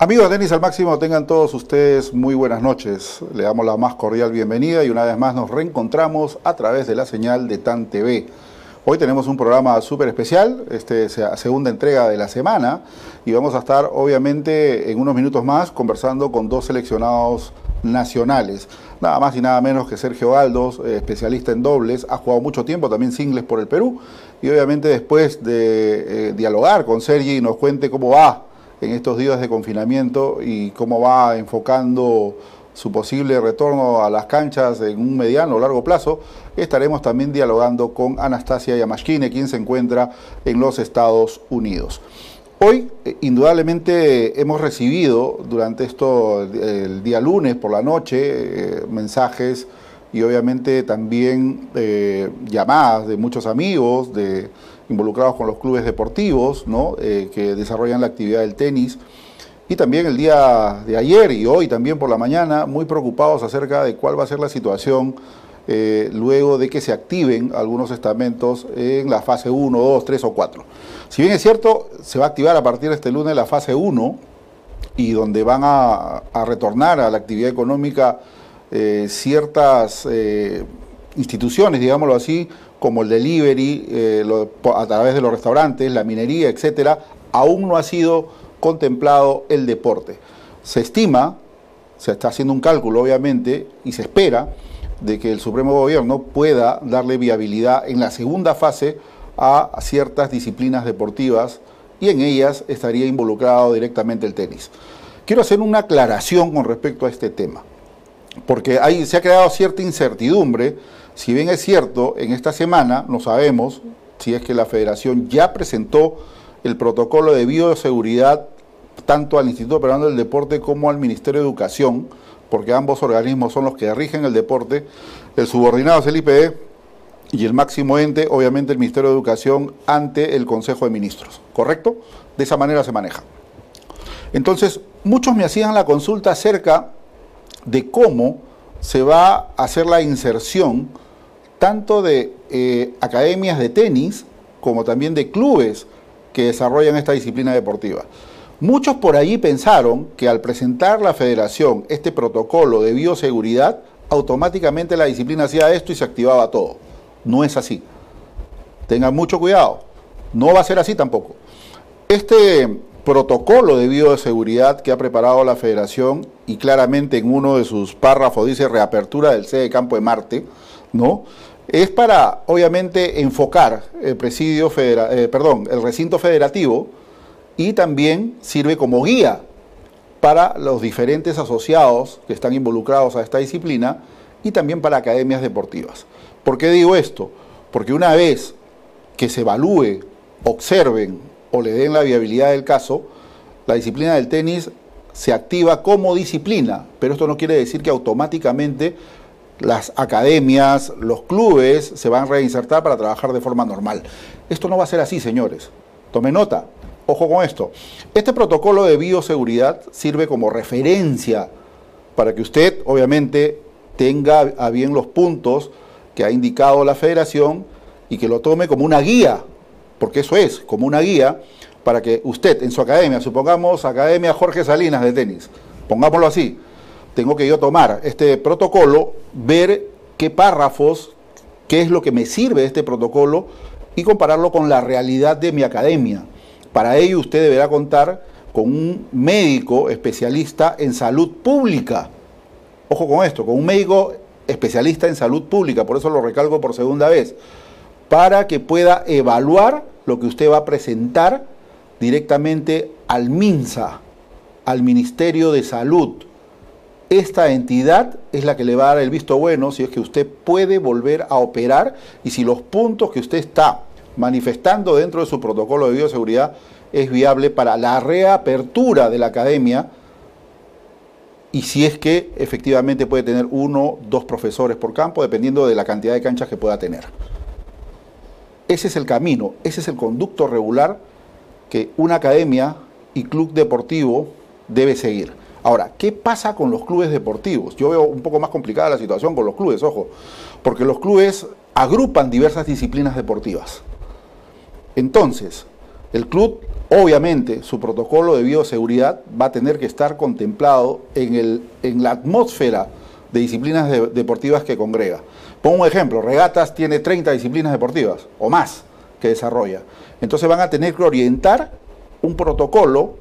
Amigos de Tenis al Máximo, tengan todos ustedes muy buenas noches. Le damos la más cordial bienvenida y una vez más nos reencontramos a través de la señal de TAN TV. Hoy tenemos un programa súper especial, este segunda entrega de la semana y vamos a estar obviamente en unos minutos más conversando con dos seleccionados nacionales. Nada más y nada menos que Sergio Galdos, eh, especialista en dobles, ha jugado mucho tiempo también singles por el Perú y obviamente después de eh, dialogar con Sergi nos cuente cómo va en estos días de confinamiento y cómo va enfocando su posible retorno a las canchas en un mediano o largo plazo, estaremos también dialogando con Anastasia Yamashkine, quien se encuentra en los Estados Unidos. Hoy, eh, indudablemente, hemos recibido durante esto, el día lunes por la noche, eh, mensajes y obviamente también eh, llamadas de muchos amigos, de involucrados con los clubes deportivos ¿no? Eh, que desarrollan la actividad del tenis. Y también el día de ayer y hoy también por la mañana, muy preocupados acerca de cuál va a ser la situación eh, luego de que se activen algunos estamentos en la fase 1, 2, 3 o 4. Si bien es cierto, se va a activar a partir de este lunes la fase 1 y donde van a, retornar a la actividad económica eh, ciertas instituciones, digámoslo así, como el delivery, eh, a través de los restaurantes, la minería, etcétera, aún no ha sido contemplado el deporte. Se estima, se está haciendo un cálculo obviamente, y se espera de que el Supremo Gobierno pueda darle viabilidad en la segunda fase a ciertas disciplinas deportivas y en ellas estaría involucrado directamente el tenis. Quiero hacer una aclaración con respecto a este tema, porque ahí se ha creado cierta incertidumbre si bien es cierto, en esta semana no sabemos si es que la federación ya presentó el protocolo de bioseguridad tanto al Instituto Peruano del Deporte como al Ministerio de Educación, porque ambos organismos son los que rigen el deporte, el subordinado es el IPE y el máximo ente, obviamente, el Ministerio de Educación ante el Consejo de Ministros, ¿correcto? De esa manera se maneja. Entonces, muchos me hacían la consulta acerca de cómo se va a hacer la inserción tanto de eh, academias de tenis como también de clubes que desarrollan esta disciplina deportiva. Muchos por allí pensaron que al presentar la federación este protocolo de bioseguridad, automáticamente la disciplina hacía esto y se activaba todo. No es así. Tengan mucho cuidado. No va a ser así tampoco. Este protocolo de bioseguridad que ha preparado la federación y claramente en uno de sus párrafos dice reapertura del sede campo de Marte, ¿no? Es para, obviamente, enfocar el presidio eh, perdón, el recinto federativo y también sirve como guía para los diferentes asociados que están involucrados a esta disciplina y también para academias deportivas. ¿Por qué digo esto? Porque una vez que se evalúe, observen o le den la viabilidad del caso, la disciplina del tenis se activa como disciplina, pero esto no quiere decir que automáticamente las academias, los clubes se van a reinsertar para trabajar de forma normal. Esto no va a ser así, señores. Tome nota. Ojo con esto. Este protocolo de bioseguridad sirve como referencia para que usted, obviamente, tenga a bien los puntos que ha indicado la federación y que lo tome como una guía, porque eso es, como una guía, para que usted en su academia, supongamos Academia Jorge Salinas de tenis, pongámoslo así, tengo que yo tomar este protocolo, ver qué párrafos, qué es lo que me sirve este protocolo y compararlo con la realidad de mi academia. Para ello usted deberá contar con un médico especialista en salud pública. Ojo con esto, con un médico especialista en salud pública, por eso lo recalco por segunda vez, para que pueda evaluar lo que usted va a presentar directamente al MINSA, al Ministerio de Salud esta entidad es la que le va a dar el visto bueno si es que usted puede volver a operar y si los puntos que usted está manifestando dentro de su protocolo de bioseguridad es viable para la reapertura de la academia y si es que efectivamente puede tener uno, dos profesores por campo, dependiendo de la cantidad de canchas que pueda tener. Ese es el camino, ese es el conducto regular que una academia y club deportivo debe seguir. Ahora, ¿qué pasa con los clubes deportivos? Yo veo un poco más complicada la situación con los clubes, ojo, porque los clubes agrupan diversas disciplinas deportivas. Entonces, El club, obviamente, su protocolo de bioseguridad va a tener que estar contemplado en, la atmósfera de disciplinas deportivas que congrega. Pongo un ejemplo, regatas tiene 30 disciplinas deportivas o más que desarrolla. Entonces van a tener que orientar un protocolo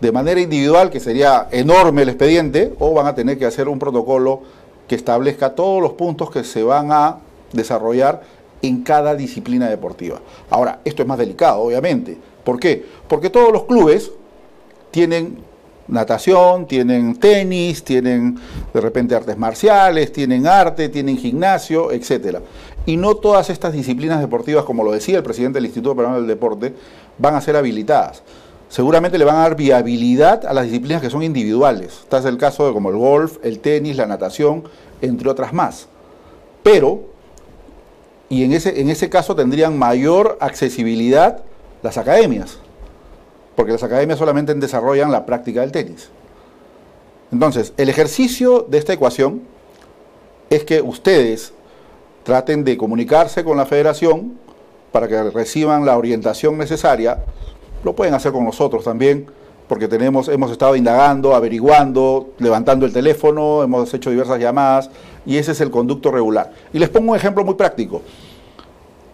de manera individual, que sería enorme el expediente, o van a tener que hacer un protocolo que establezca todos los puntos que se van a desarrollar en cada disciplina deportiva. Ahora, esto es más delicado, obviamente. ¿Por qué? Porque todos los clubes tienen natación, tienen tenis, tienen de repente artes marciales, tienen arte, tienen gimnasio, etcétera. Y no todas estas disciplinas deportivas, como lo decía el presidente del Instituto Peruano del Deporte, van a ser habilitadas. Seguramente le van a dar viabilidad a las disciplinas que son individuales. Este es el caso de como el golf, el tenis, la natación, entre otras más. Pero, y en ese, en ese caso tendrían mayor accesibilidad las academias porque las academias solamente desarrollan la práctica del tenis. Entonces, el ejercicio de esta ecuación es que ustedes traten de comunicarse con la federación para que reciban la orientación necesaria. Lo pueden hacer con nosotros también, porque tenemos, hemos estado indagando, averiguando, levantando el teléfono, hemos hecho diversas llamadas y ese es el conducto regular. Y les pongo un ejemplo muy práctico.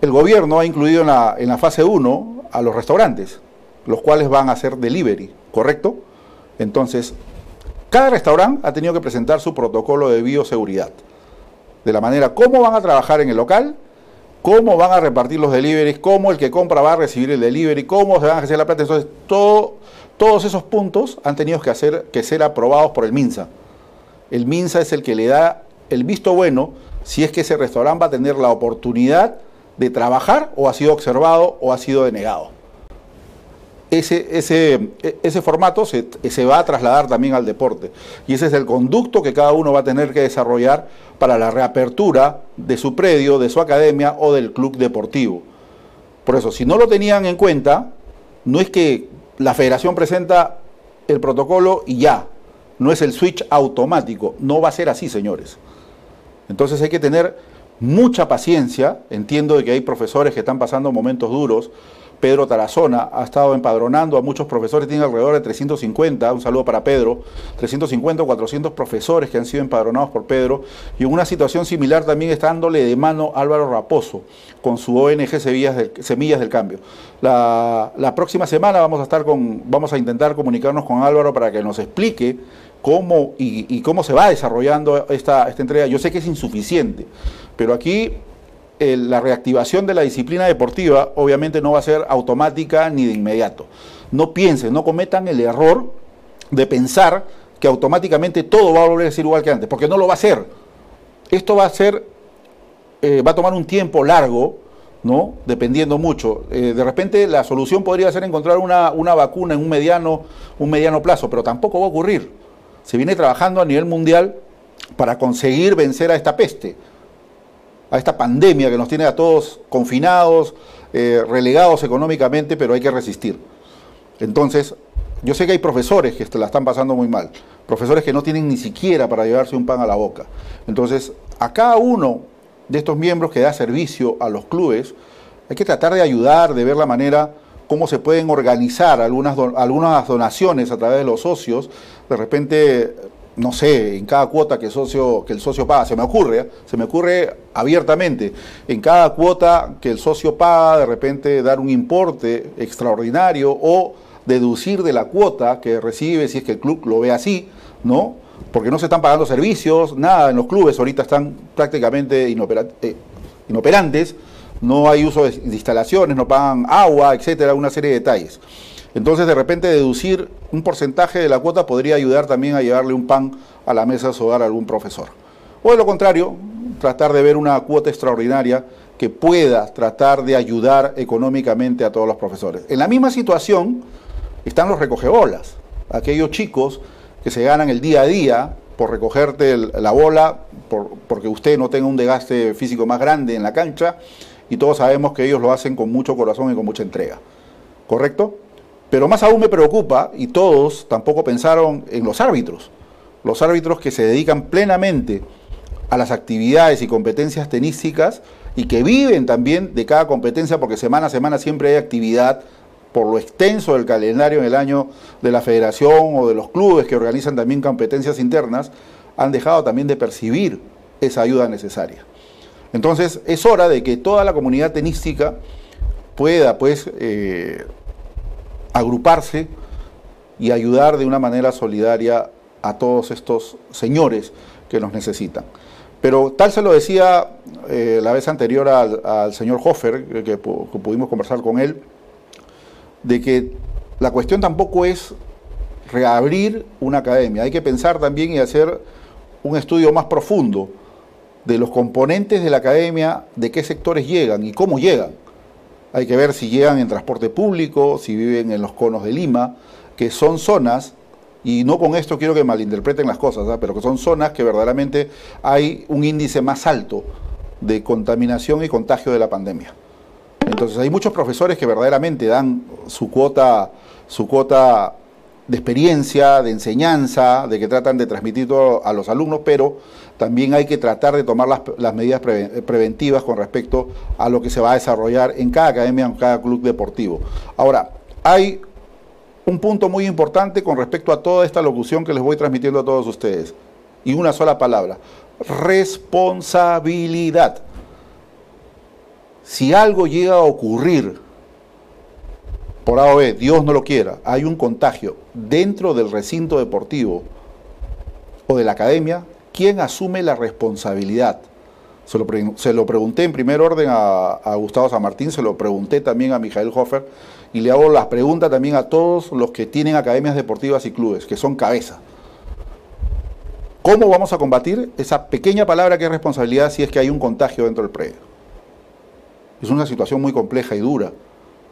El gobierno ha incluido en la, en la fase 1 a los restaurantes los cuales van a hacer delivery, ¿correcto? Entonces, cada restaurante ha tenido que presentar su protocolo de bioseguridad, de la manera cómo van a trabajar en el local, cómo van a repartir los deliveries, cómo el que compra va a recibir el delivery, cómo se van a hacer la plata. Entonces, todos esos puntos han tenido que, hacer, que ser aprobados por el MINSA. El MINSA es el que le da el visto bueno si es que ese restaurante va a tener la oportunidad de trabajar o ha sido observado o ha sido denegado ese, ese, ese formato se, se, va a trasladar también al deporte. Y ese es el conducto que cada uno va a tener que desarrollar para la reapertura de su predio, de su academia o del club deportivo. Por eso, si no lo tenían en cuenta, no es que la federación presenta el protocolo y ya, no es el switch automático, no va a ser así, señores. Entonces hay que tener mucha paciencia, entiendo de que hay profesores que están pasando momentos duros, Pedro Tarazona ha estado empadronando a muchos profesores, tiene alrededor de 350, un saludo para Pedro, 350 o 400 profesores que han sido empadronados por Pedro, y en una situación similar también está dándole de mano Álvaro Raposo con su ONG Semillas del, Cambio. La, próxima semana vamos a, estar con, vamos a intentar comunicarnos con Álvaro para que nos explique cómo y, cómo se va desarrollando esta, esta entrega. Yo sé que es insuficiente, pero aquí la reactivación de la disciplina deportiva obviamente no va a ser automática ni de inmediato. No piensen, no cometan el error de pensar que automáticamente todo va a volver a ser igual que antes, porque no lo va a ser. Esto va a ser, eh, va a tomar un tiempo largo, ¿no? Dependiendo mucho. Eh, de repente la solución podría ser encontrar una, una vacuna en un mediano, un mediano plazo, pero tampoco va a ocurrir. Se viene trabajando a nivel mundial para conseguir vencer a esta peste a esta pandemia que nos tiene a todos confinados, eh, relegados económicamente, pero hay que resistir. Entonces, yo sé que hay profesores que la están pasando muy mal, profesores que no tienen ni siquiera para llevarse un pan a la boca. Entonces, a cada uno de estos miembros que da servicio a los clubes, hay que tratar de ayudar, de ver la manera cómo se pueden organizar algunas, algunas donaciones a través de los socios. De repente no sé, en cada cuota que el socio, que el socio paga, se me ocurre, ¿eh? se me ocurre abiertamente, en cada cuota que el socio paga, de repente dar un importe extraordinario o deducir de la cuota que recibe, si es que el club lo ve así, ¿no? Porque no se están pagando servicios, nada en los clubes ahorita están prácticamente eh, inoperantes, no hay uso de instalaciones, no pagan agua, etcétera, una serie de detalles. Entonces, de repente, deducir un porcentaje de la cuota podría ayudar también a llevarle un pan a la mesa hogar a algún profesor. O de lo contrario, tratar de ver una cuota extraordinaria que pueda tratar de ayudar económicamente a todos los profesores. En la misma situación están los recogebolas, aquellos chicos que se ganan el día a día por recogerte la bola, porque usted no tenga un desgaste físico más grande en la cancha, y todos sabemos que ellos lo hacen con mucho corazón y con mucha entrega. ¿Correcto? Pero más aún me preocupa, y todos tampoco pensaron en los árbitros, los árbitros que se dedican plenamente a las actividades y competencias tenísticas y que viven también de cada competencia porque semana a semana siempre hay actividad por lo extenso del calendario en el año de la federación o de los clubes que organizan también competencias internas, han dejado también de percibir esa ayuda necesaria. Entonces es hora de que toda la comunidad tenística pueda pues eh, agruparse y ayudar de una manera solidaria a todos estos señores que nos necesitan. Pero tal se lo decía eh, la vez anterior al, señor Hofer, que, que pudimos conversar con él, de que la cuestión tampoco es reabrir una academia, hay que pensar también y hacer un estudio más profundo de los componentes de la academia, de qué sectores llegan y cómo llegan. Hay que ver si llegan en transporte público, si viven en los conos de Lima, que son zonas, y no con esto quiero que malinterpreten las cosas, ¿ah? pero que son zonas que verdaderamente hay un índice más alto de contaminación y contagio de la pandemia. Entonces hay muchos profesores que verdaderamente dan su cuota, su cuota de experiencia, de enseñanza, de que tratan de transmitir todo a los alumnos, pero también hay que tratar de tomar las, medidas preventivas con respecto a lo que se va a desarrollar en cada academia, en cada club deportivo. Ahora, hay un punto muy importante con respecto a toda esta locución que les voy transmitiendo a todos ustedes, y una sola palabra, responsabilidad. Si algo llega a ocurrir por A o B, Dios no lo quiera, hay un contagio dentro del recinto deportivo o de la academia, ¿quién asume la responsabilidad? Se lo, pregunté en primer orden a, a, Gustavo San Martín, se lo pregunté también a Mijael Hofer y le hago las preguntas también a todos los que tienen academias deportivas y clubes, que son cabeza. ¿Cómo vamos a combatir esa pequeña palabra que es responsabilidad si es que hay un contagio dentro del predio? Es una situación muy compleja y dura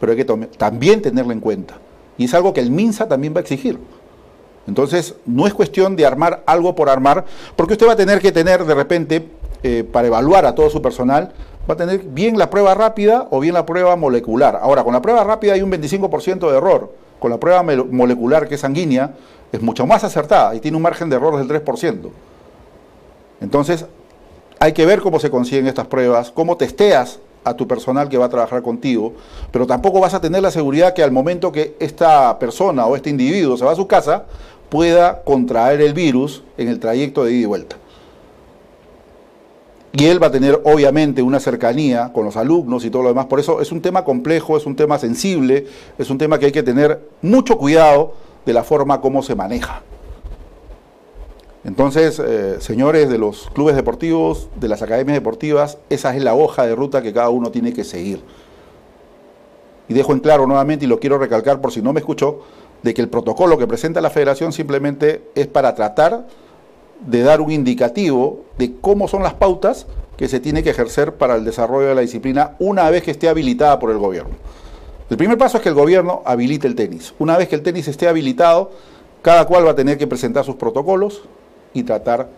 pero hay que también tenerlo en cuenta. Y es algo que el MINSA también va a exigir. Entonces, no es cuestión de armar algo por armar, porque usted va a tener que tener de repente, eh, para evaluar a todo su personal, va a tener bien la prueba rápida o bien la prueba molecular. Ahora, con la prueba rápida hay un 25% de error. Con la prueba molecular, que es sanguínea, es mucho más acertada y tiene un margen de error del 3%. Entonces, hay que ver cómo se consiguen estas pruebas, cómo testeas a tu personal que va a trabajar contigo, pero tampoco vas a tener la seguridad que al momento que esta persona o este individuo se va a su casa, pueda contraer el virus en el trayecto de ida y vuelta. Y él va a tener obviamente una cercanía con los alumnos y todo lo demás. Por eso es un tema complejo, es un tema sensible, es un tema que hay que tener mucho cuidado de la forma como se maneja. Entonces, eh, señores de los clubes deportivos, de las academias deportivas, esa es la hoja de ruta que cada uno tiene que seguir. Y dejo en claro nuevamente, y lo quiero recalcar por si no me escuchó, de que el protocolo que presenta la federación simplemente es para tratar de dar un indicativo de cómo son las pautas que se tiene que ejercer para el desarrollo de la disciplina una vez que esté habilitada por el gobierno. El primer paso es que el gobierno habilite el tenis. Una vez que el tenis esté habilitado, cada cual va a tener que presentar sus protocolos, y tratar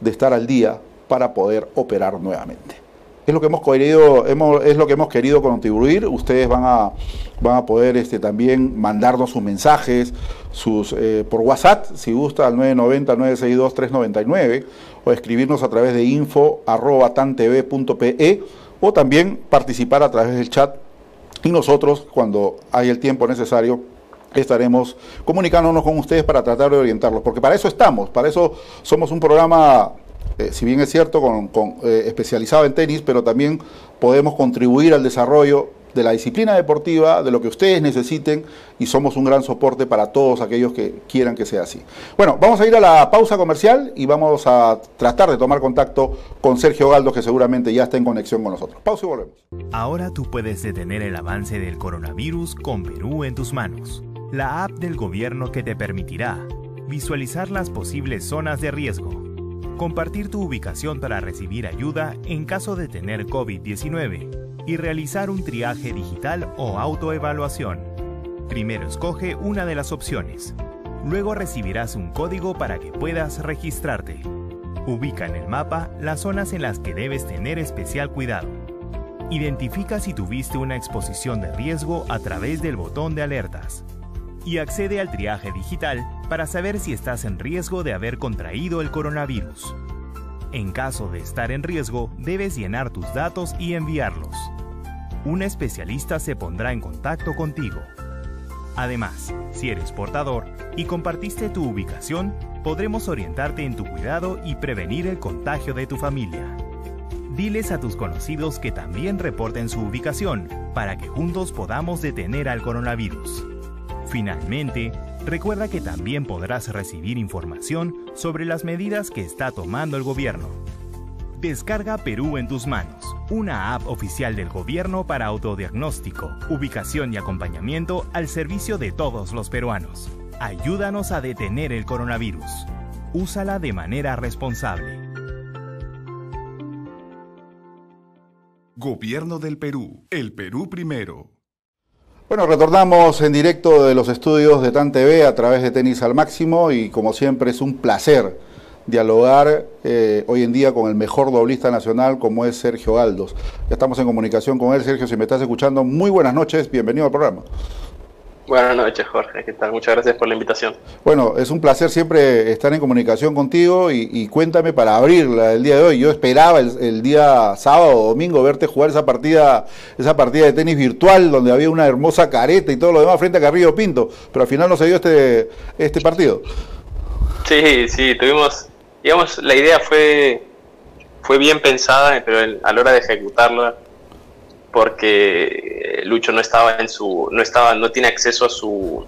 de estar al día para poder operar nuevamente. Es lo que hemos querido, es lo que hemos querido contribuir. Ustedes van a, van a poder este, también mandarnos sus mensajes sus, eh, por WhatsApp, si gusta, al 990-962-399, o escribirnos a través de info.tantv.pe, o también participar a través del chat. Y nosotros, cuando hay el tiempo necesario, estaremos comunicándonos con ustedes para tratar de orientarlos, porque para eso estamos, para eso somos un programa, eh, si bien es cierto, eh, especializado en tenis, pero también podemos contribuir al desarrollo de la disciplina deportiva, de lo que ustedes necesiten y somos un gran soporte para todos aquellos que quieran que sea así. Bueno, vamos a ir a la pausa comercial y vamos a tratar de tomar contacto con Sergio Galdo, que seguramente ya está en conexión con nosotros. Pausa y volvemos. Ahora tú puedes detener el avance del coronavirus con Perú en tus manos la app del gobierno que te permitirá visualizar las posibles zonas de riesgo, compartir tu ubicación para recibir ayuda en caso de tener COVID-19 y realizar un triaje digital o autoevaluación. Primero escoge una de las opciones. Luego recibirás un código para que puedas registrarte. Ubica en el mapa las zonas en las que debes tener especial cuidado. Identifica si tuviste una exposición de riesgo a través del botón de alertas y accede al triaje digital para saber si estás en riesgo de haber contraído el coronavirus. En caso de estar en riesgo, debes llenar tus datos y enviarlos. Un especialista se pondrá en contacto contigo. Además, si eres portador y compartiste tu ubicación, podremos orientarte en tu cuidado y prevenir el contagio de tu familia. Diles a tus conocidos que también reporten su ubicación para que juntos podamos detener al coronavirus. Finalmente, recuerda que también podrás recibir información sobre las medidas que está tomando el gobierno. Descarga Perú en tus manos, una app oficial del gobierno para autodiagnóstico, ubicación y acompañamiento al servicio de todos los peruanos. Ayúdanos a detener el coronavirus. Úsala de manera responsable. Gobierno del Perú. El Perú primero. Bueno, retornamos en directo de los estudios de TAN TV a través de Tenis al Máximo y como siempre es un placer dialogar eh, hoy en día con el mejor doblista nacional como es Sergio Galdos. Ya estamos en comunicación con él. Sergio, si me estás escuchando, muy buenas noches, bienvenido al programa. Buenas noches, Jorge. ¿Qué tal? Muchas gracias por la invitación. Bueno, es un placer siempre estar en comunicación contigo y, cuéntame para abrirla el día de hoy. Yo esperaba el, día sábado o domingo verte jugar esa partida, esa partida de tenis virtual donde había una hermosa careta y todo lo demás frente a Carrillo Pinto, pero al final no se dio este, este partido. Sí, sí, tuvimos digamos, la idea fue, fue bien pensada, pero a la hora de ejecutarla, porque Lucho no estaba en su, no estaba, no tiene acceso a su,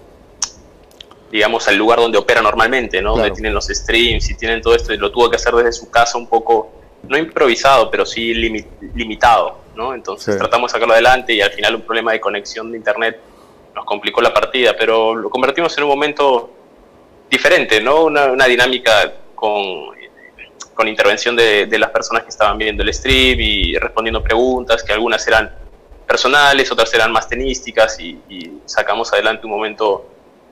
digamos, al lugar donde opera normalmente, ¿no? Donde tienen los streams y tienen todo esto, y lo tuvo que hacer desde su casa un poco, no improvisado, pero sí limitado, ¿no? Entonces tratamos de sacarlo adelante y al final un problema de conexión de internet nos complicó la partida, pero lo convertimos en un momento diferente, ¿no? Una, una dinámica con, intervención de, las personas que estaban viendo el stream y respondiendo preguntas, que algunas eran personales, otras eran más tenísticas y, sacamos adelante un momento,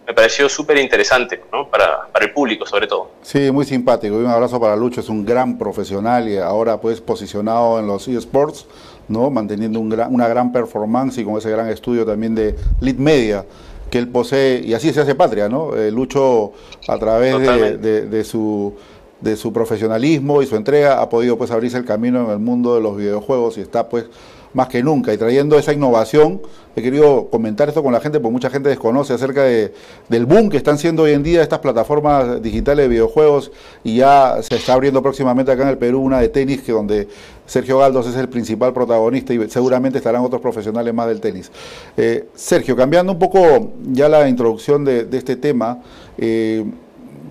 me pareció súper interesante ¿no? para, para, el público sobre todo. Sí, muy simpático. un abrazo para Lucho, es un gran profesional y ahora pues posicionado en los eSports, ¿no? manteniendo un una gran performance y con ese gran estudio también de Lead Media que él posee, y así se hace patria, ¿no? Eh, Lucho, a través de, su, de su profesionalismo y su entrega, ha podido pues abrirse el camino en el mundo de los videojuegos y está pues más que nunca. Y trayendo esa innovación, he querido comentar esto con la gente, porque mucha gente desconoce acerca de, del boom que están siendo hoy en día estas plataformas digitales de videojuegos y ya se está abriendo próximamente acá en el Perú una de tenis que donde Sergio Galdos es el principal protagonista y seguramente estarán otros profesionales más del tenis. Eh, Sergio, cambiando un poco ya la introducción de, este tema, eh,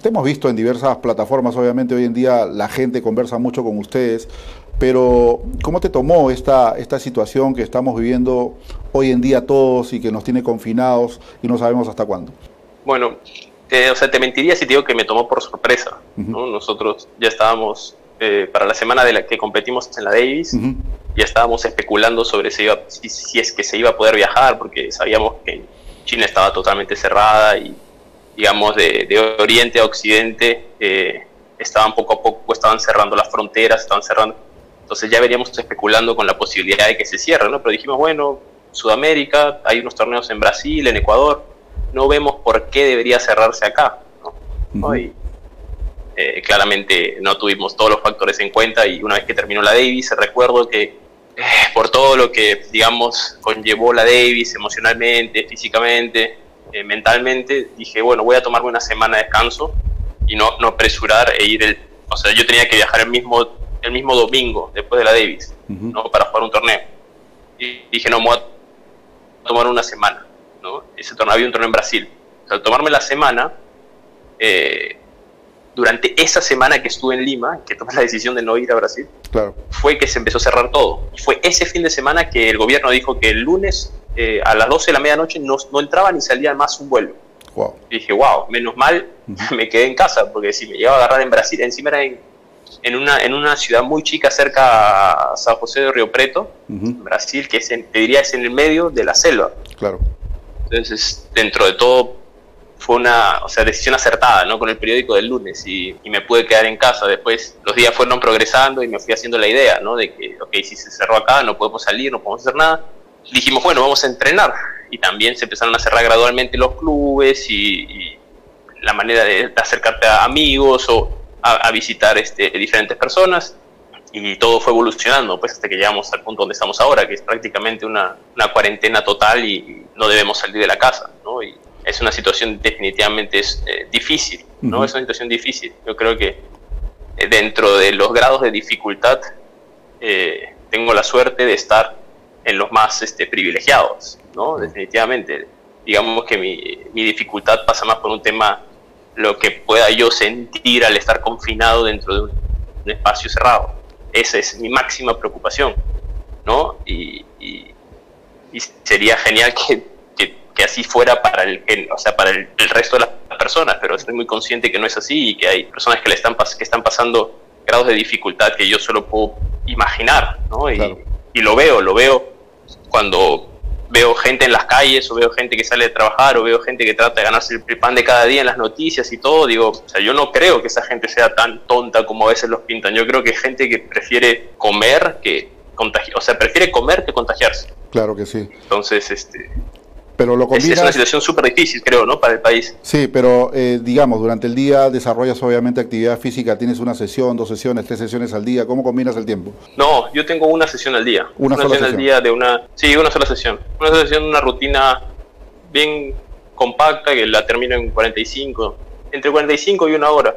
te hemos visto en diversas plataformas, obviamente hoy en día la gente conversa mucho con ustedes, pero ¿cómo te tomó esta, esta situación que estamos viviendo hoy en día todos y que nos tiene confinados y no sabemos hasta cuándo? Bueno, o sea, te mentiría si te digo que me tomó por sorpresa. Nosotros ya estábamos, eh, para la semana de la que competimos en la Davis, ya estábamos especulando sobre si, si, es que se iba a poder viajar, porque sabíamos que China estaba totalmente cerrada y, digamos, de, de oriente a occidente eh, estaban poco a poco, estaban cerrando las fronteras, estaban cerrando entonces ya veníamos especulando con la posibilidad de que se cierre, ¿no? Pero dijimos, bueno, Sudamérica, hay unos torneos en Brasil, en Ecuador, no vemos por qué debería cerrarse acá, ¿no? y, eh, claramente no tuvimos todos los factores en cuenta y una vez que terminó la Davis, recuerdo que eh, por todo lo que, digamos, conllevó la Davis emocionalmente, físicamente, eh, mentalmente, dije, bueno, voy a tomarme una semana de descanso y no, no apresurar e ir el... O sea, yo tenía que viajar el mismo el mismo domingo, después de la Davis, ¿no? para jugar un torneo. Y dije, no, me voy a tomar una semana. ¿no? Ese torneo, había un torneo en Brasil. al tomarme la semana, eh, durante esa semana que estuve en Lima, que tomé la decisión de no ir a Brasil, fue que se empezó a cerrar todo. Y fue ese fin de semana que el gobierno dijo que el lunes eh, a las 12 de la medianoche no, no entraba ni salía más un vuelo. Y dije, wow, menos mal me quedé en casa, porque si me llegaba a agarrar en Brasil, encima era en en una, en una ciudad muy chica cerca a San José de Río Preto, Brasil, que es te diría es en el medio de la selva. Claro. Entonces, dentro de todo, fue una o sea, decisión acertada, ¿no? Con el periódico del lunes y, me pude quedar en casa. Después los días fueron progresando y me fui haciendo la idea, ¿no? De que, ok, si se cerró acá, no podemos salir, no podemos hacer nada. Dijimos, bueno, vamos a entrenar. Y también se empezaron a cerrar gradualmente los clubes y, y la manera de acercarte a amigos o a, visitar este, diferentes personas y todo fue evolucionando pues hasta que llegamos al punto donde estamos ahora, que es prácticamente una, una cuarentena total y no debemos salir de la casa. ¿no? Y es una situación definitivamente es, eh, difícil, ¿no? Es una situación difícil. Yo creo que eh, dentro de los grados de dificultad eh, tengo la suerte de estar en los más este, privilegiados, ¿no? Definitivamente. Digamos que mi, mi dificultad pasa más por un tema lo que pueda yo sentir al estar confinado dentro de un, espacio cerrado. Esa es mi máxima preocupación, ¿no? Y, y, sería genial que, que, así fuera para el, o sea, para el, resto de las personas, pero estoy muy consciente que no es así y que hay personas que le están, que están pasando grados de dificultad que yo solo puedo imaginar, ¿no? Y, y lo veo, lo veo cuando veo gente en las calles o veo gente que sale de trabajar o veo gente que trata de ganarse el pan de cada día en las noticias y todo, digo, o sea, yo no creo que esa gente sea tan tonta como a veces los pintan. Yo creo que es gente que prefiere comer que contagiar, o sea, prefiere comer que contagiarse. Claro que sí. Entonces, este, pero lo Es, una situación súper difícil, creo, ¿no? Para el país. Sí, pero eh, digamos, durante el día desarrollas obviamente actividad física, tienes una sesión, dos sesiones, tres sesiones al día, ¿cómo combinas el tiempo? No, yo tengo una sesión al día. Una, sola sesión, al día de una... Sí, una sola sesión. Una sesión, una rutina bien compacta que la termino en 45, entre 45 y una hora,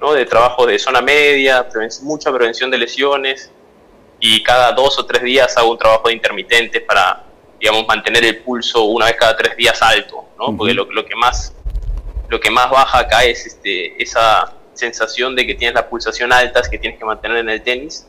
¿no? De trabajo de zona media, mucha prevención de lesiones y cada dos o tres días hago un trabajo de intermitentes para digamos, mantener el pulso una vez cada tres días alto, ¿no? Porque lo, lo, que más, lo que más baja acá es este, esa sensación de que tienes la pulsación alta, que tienes que mantener en el tenis,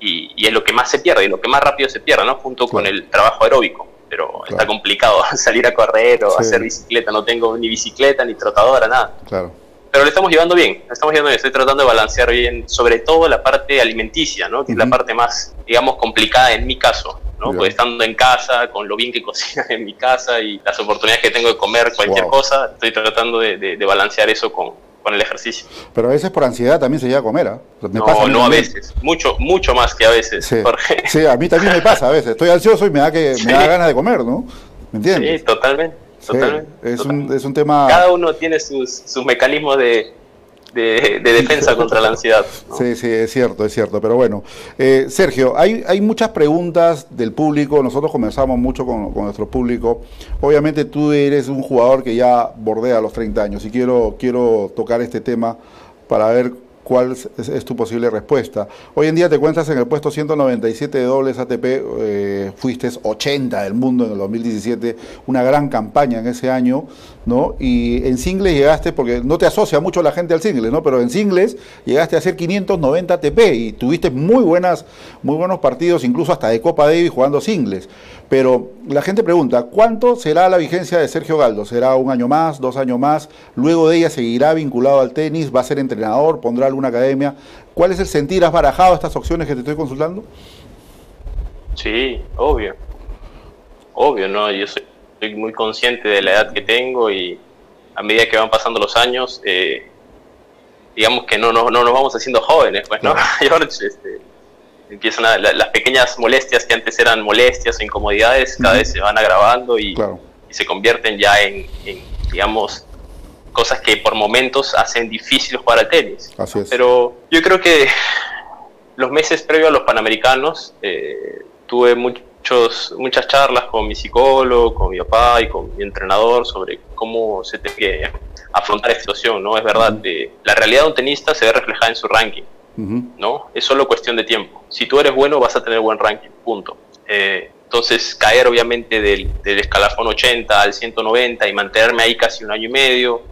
y, y, es lo que más se pierde, y lo que más rápido se pierde, ¿no? Junto con el trabajo aeróbico. Pero está complicado salir a correr o hacer bicicleta, no tengo ni bicicleta, ni trotadora, nada. Claro. Pero lo estamos llevando bien, lo estamos llevando bien, estoy tratando de balancear bien, sobre todo la parte alimenticia, ¿no? Que es la parte más, digamos, complicada en mi caso. ¿No? Pues estando en casa, con lo bien que cocina en mi casa y las oportunidades que tengo de comer cualquier cosa, estoy tratando de, balancear eso con, con, el ejercicio. Pero a veces por ansiedad también se llega a comer, ¿ah? no, no a veces, mucho, mucho más que a veces, sí. Sí, a mí también me pasa a veces, estoy ansioso y me da, que, me da ganas de comer, ¿no? ¿Me entiendes? Sí, totalmente. totalmente, es, Un, es un tema... Cada uno tiene sus, sus mecanismos de, de, defensa contra la ansiedad. Sí, sí, es cierto, es cierto. Pero bueno, eh, Sergio, hay, hay muchas preguntas del público. Nosotros conversamos mucho con, nuestro público. Obviamente tú eres un jugador que ya bordea los 30 años y quiero, quiero tocar este tema para ver cuál es, tu posible respuesta. Hoy en día te cuentas en el puesto 197 de dobles ATP, eh, fuiste 80 del mundo en el 2017, una gran campaña en ese año, ¿no? Y en singles llegaste, porque no te asocia mucho la gente al singles, ¿no? Pero en singles llegaste a hacer 590 ATP y tuviste muy, buenas, muy buenos partidos, incluso hasta de Copa Davis jugando singles. Pero la gente pregunta, ¿cuánto será la vigencia de Sergio Galdo? ¿Será un año más, dos años más? Luego de ella seguirá vinculado al tenis, va a ser entrenador, pondrá alguna academia. ¿Cuál es el sentir? ¿Has barajado estas opciones que te estoy consultando? Sí, obvio. Obvio, ¿no? Yo soy, muy consciente de la edad que tengo y a medida que van pasando los años, eh, digamos que no, no, no, nos vamos haciendo jóvenes, pues, ¿no? este, empiezan las pequeñas molestias que antes eran molestias o incomodidades, cada vez se van agravando y, se convierten ya en, digamos, cosas que por momentos hacen difícil jugar al tenis. Pero yo creo que los meses previos a los Panamericanos eh, tuve muchos, muchas charlas con mi psicólogo, con mi papá y con mi entrenador sobre cómo se tiene que afrontar esta situación. ¿no? Es verdad, eh, la realidad de un tenista se ve reflejada en su ranking. ¿no? Es solo cuestión de tiempo. Si tú eres bueno, vas a tener buen ranking, punto. Eh, entonces, caer obviamente del, escalafón 80 al 190 y mantenerme ahí casi un año y medio,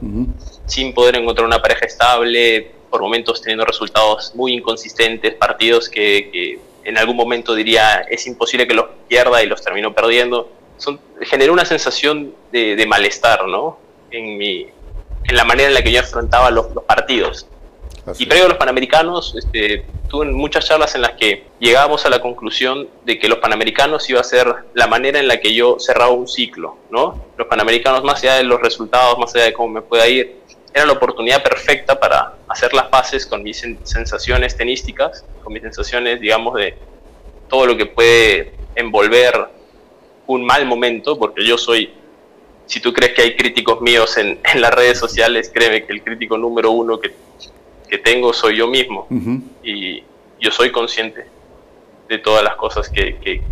sin poder encontrar una pareja estable, por momentos teniendo resultados muy inconsistentes, partidos que, en algún momento diría es imposible que los pierda y los termino perdiendo, son, generó una sensación de, malestar, ¿no? En, mi, en la manera en la que yo enfrentaba los partidos y previo a los Panamericanos, este, tuve muchas charlas en las que llegábamos a la conclusión de que los Panamericanos iba a ser la manera en la que yo cerraba un ciclo, ¿no? Los Panamericanos, más allá de los resultados, más allá de cómo me pueda ir, era la oportunidad perfecta para hacer las paces con mis sensaciones tenísticas, con mis sensaciones, digamos, de todo lo que puede envolver un mal momento, porque yo soy si tú crees que hay críticos míos en, en, las redes sociales, créeme que el crítico número uno que que tengo soy yo mismo y yo soy consciente de todas las cosas que, que,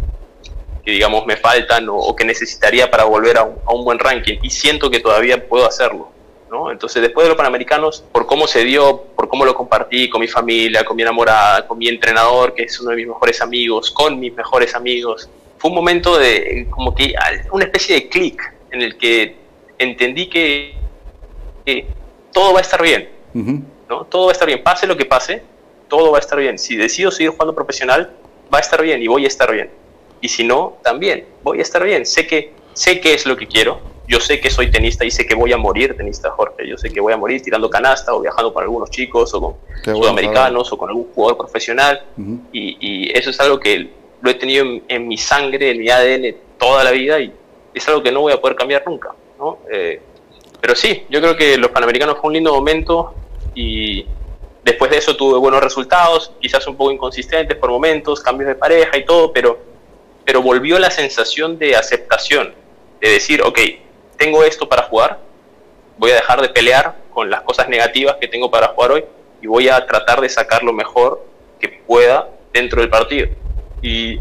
digamos me faltan o, que necesitaría para volver a un, buen ranking y siento que todavía puedo hacerlo. ¿No? Entonces después de los Panamericanos, por cómo se dio, por cómo lo compartí con mi familia, con mi enamorada, con mi entrenador, que es uno de mis mejores amigos, con mis mejores amigos, fue un momento de como que una especie de clic en el que entendí que, todo va a estar bien. ¿no? Todo va a estar bien, pase lo que pase, todo va a estar bien. Si decido seguir jugando profesional, va a estar bien y voy a estar bien. Y si no, también voy a estar bien. Sé que sé qué es lo que quiero. Yo sé que soy tenista y sé que voy a morir tenista, Jorge. Yo sé que voy a morir tirando canasta o viajando con algunos chicos o con sudamericanos o con algún jugador profesional. y, eso es algo que lo he tenido en, mi sangre, en mi ADN toda la vida y es algo que no voy a poder cambiar nunca. ¿no? Eh, pero sí, yo creo que los Panamericanos fue un lindo momento y, Después de eso tuve buenos resultados, quizás un poco inconsistentes por momentos, cambios de pareja y todo, pero, pero volvió la sensación de aceptación, de decir, ok, tengo esto para jugar, voy a dejar de pelear con las cosas negativas que tengo para jugar hoy y voy a tratar de sacar lo mejor que pueda dentro del partido. Y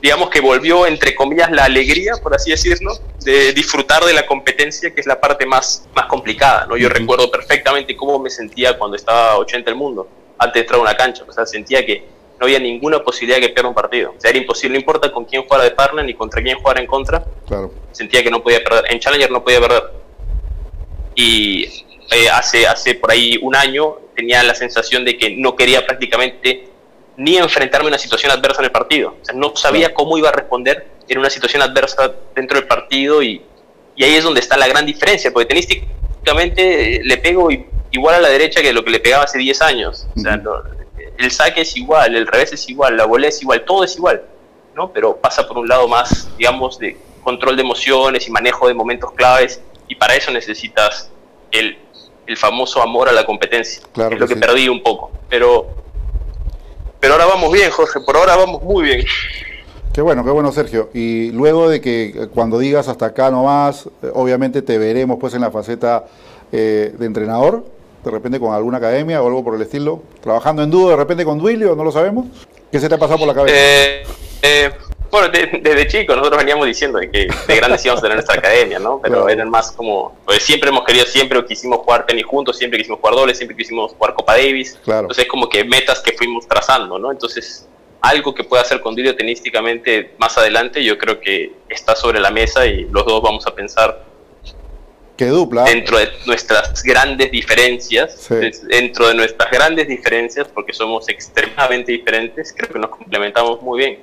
digamos que volvió, entre comillas, la alegría, por así decirlo, de disfrutar de la competencia, que es la parte más, más complicada. ¿no? Yo recuerdo perfectamente cómo me sentía cuando estaba 80 el mundo, antes de entrar a una cancha. O sea, sentía que no había ninguna posibilidad de que pierda un partido. O sea, era imposible, no importa con quién jugara de partner ni contra quién jugara en contra. Claro. Sentía que no podía perder. En Challenger no podía perder. Y eh, hace, hace por ahí un año tenía la sensación de que no quería prácticamente ni enfrentarme a una situación adversa en el partido. O sea, no sabía cómo iba a responder en una situación adversa dentro del partido y, y ahí es donde está la gran diferencia, porque tenísticamente eh, le pego igual a la derecha que lo que le pegaba hace 10 años. O sea, el saque es igual, el revés es igual, la volea es igual, todo es igual, ¿no? Pero pasa por un lado más, digamos, de control de emociones y manejo de momentos claves y para eso necesitas el, el famoso amor a la competencia, es lo que perdí un poco. Pero pero ahora vamos bien, Jorge, por ahora vamos muy bien. Qué bueno, qué bueno, Sergio. Y luego de que eh, cuando digas hasta acá nomás, eh, obviamente te veremos pues en la faceta eh, de entrenador, de repente con alguna academia o algo por el estilo, trabajando en dúo de repente con Duilio, no lo sabemos. ¿Qué se te ha pasado por la cabeza? Eh, bueno, desde chicos nosotros veníamos diciendo que de grandes íbamos a tener nuestra academia, ¿no? Pero eran más como, pues siempre hemos querido, siempre quisimos jugar tenis juntos, siempre quisimos jugar dobles, siempre quisimos jugar Copa Davis. Claro. Entonces como que metas que fuimos trazando, ¿no? Entonces algo que pueda hacer con Dirio tenísticamente más adelante, yo creo que está sobre la mesa y los dos vamos a pensar ¿Qué dupla? Dentro de nuestras grandes diferencias, dentro de nuestras grandes diferencias, porque somos extremadamente diferentes, creo que nos complementamos muy bien.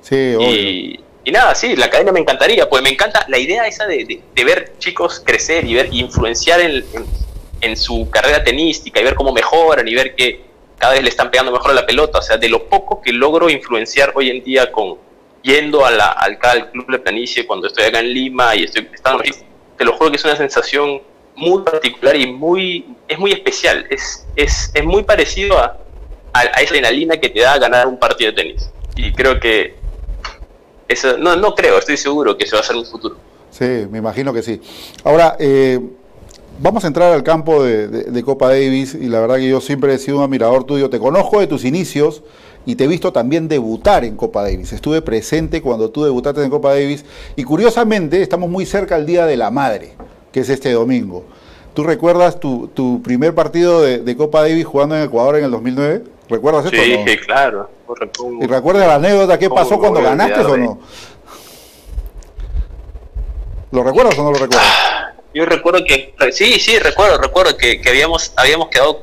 Sí, y, nada, sí, la academia me encantaría, pues me encanta la idea esa de, ver chicos crecer y ver influenciar en, su carrera tenística y ver cómo mejoran y ver que cada vez le están pegando mejor a la pelota. O sea, de lo poco que logro influenciar hoy en día con yendo a la, al, club de planicie cuando estoy acá en Lima y estoy estando te lo juro que es una sensación muy particular y muy es muy especial. Es, es, es muy parecido a, a, a esa adrenalina que te da ganar un partido de tenis. Y creo que eso, no, no creo, estoy seguro que se va a hacer en un futuro. Sí, me imagino que sí. Ahora, eh, vamos a entrar al campo de, Copa Davis y la verdad que yo siempre he sido un admirador tuyo, te conozco de tus inicios y te he visto también debutar en Copa Davis. Estuve presente cuando tú debutaste en Copa Davis y curiosamente estamos muy cerca al Día de la Madre, que es este domingo. ¿Tú recuerdas tu, tu primer partido de, de, Copa Davis jugando en Ecuador en el 2009? ¿Recuerdas esto? Sí, sí, claro. ¿Y recuerdas la anécdota? ¿Qué pasó cuando ganaste o no? ¿Lo recuerdas o no lo recuerdas? Yo recuerdo que, sí, sí, recuerdo, recuerdo que, habíamos, habíamos quedado,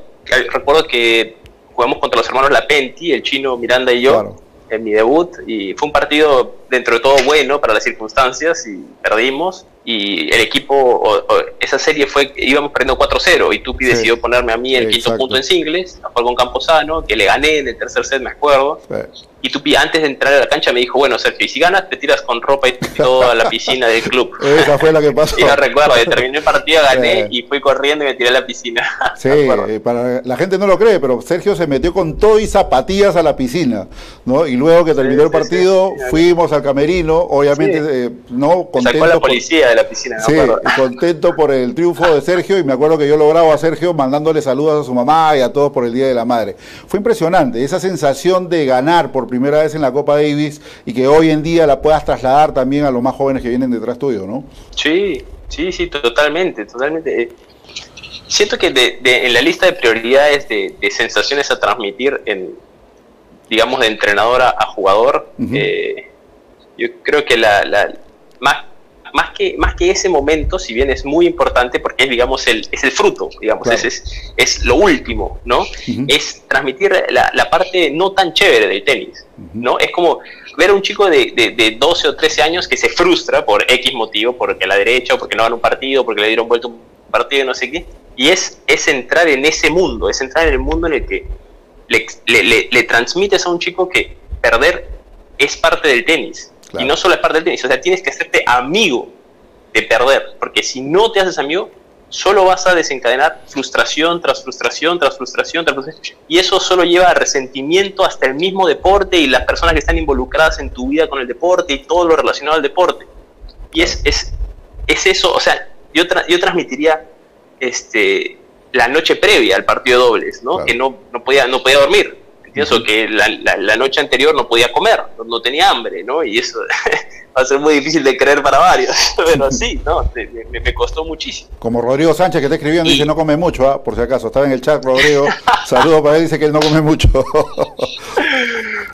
recuerdo que jugamos contra los hermanos Lapenti, el chino Miranda y yo, en mi debut, y fue un partido dentro de todo bueno para las circunstancias y perdimos y el equipo, esa serie fue, íbamos perdiendo 4-0 y Tupi decidió ponerme a mí el quinto punto en singles, a jugar con Camposano, que le gané en el tercer set, me acuerdo. Y Tupi antes de entrar a la cancha me dijo, bueno Sergio, y si ganas te tiras con ropa y todo a la piscina del club. Esa fue la que pasó. y no recuerdo, terminé el partido, gané y fui corriendo y me tiré a la piscina. sí, eh, para la gente no lo cree, pero Sergio se metió con todo y zapatillas a la piscina, ¿no? Y luego que terminó el partido, fuimos al camerino, obviamente, eh, no contento. Sacó la policía de la piscina. Sí, contento por el triunfo de Sergio y me acuerdo que yo lo grabo a Sergio mandándole saludos a su mamá y a todos por el Día de la Madre. Fue impresionante esa sensación de ganar por primera vez en la Copa Davis y que hoy en día la puedas trasladar también a los más jóvenes que vienen detrás tuyo, ¿no? Sí, sí, sí, totalmente, totalmente. Siento que en la lista de prioridades de, sensaciones a transmitir en, digamos, de entrenador a, jugador, eh, yo creo que la, la más que, más que ese momento, si bien es muy importante porque es, digamos, el, es el fruto, digamos, es, es, lo último, ¿no? Es transmitir la, la, parte no tan chévere del tenis, ¿no? Es como ver a un chico de, de, 12 o 13 años que se frustra por X motivo, porque la derecha, o porque no gana un partido, porque le dieron vuelta un partido, no sé qué, y es, es entrar en ese mundo, es entrar en el mundo en el que le, le, le transmites a un chico que perder es parte del tenis, y no solo es parte del tenis, o sea, tienes que hacerte amigo de perder, porque si no te haces amigo, solo vas a desencadenar frustración tras frustración, tras frustración, tras frustración. Y eso solo lleva a resentimiento hasta el mismo deporte y las personas que están involucradas en tu vida con el deporte y todo lo relacionado al deporte. Y es, es, es eso, o sea, yo, yo transmitiría este, la noche previa al partido de dobles, ¿no? Que no, no, podía, no podía dormir. Pienso que la, la, noche anterior no podía comer, no, tenía hambre, ¿no? Y eso va a ser muy difícil de creer para varios, pero sí, ¿no? Me, me, costó muchísimo. Como Rodrigo Sánchez que te escribió, dice no come mucho, ¿ah? por si acaso, estaba en el chat Rodrigo, saludo para él, dice que él no come mucho.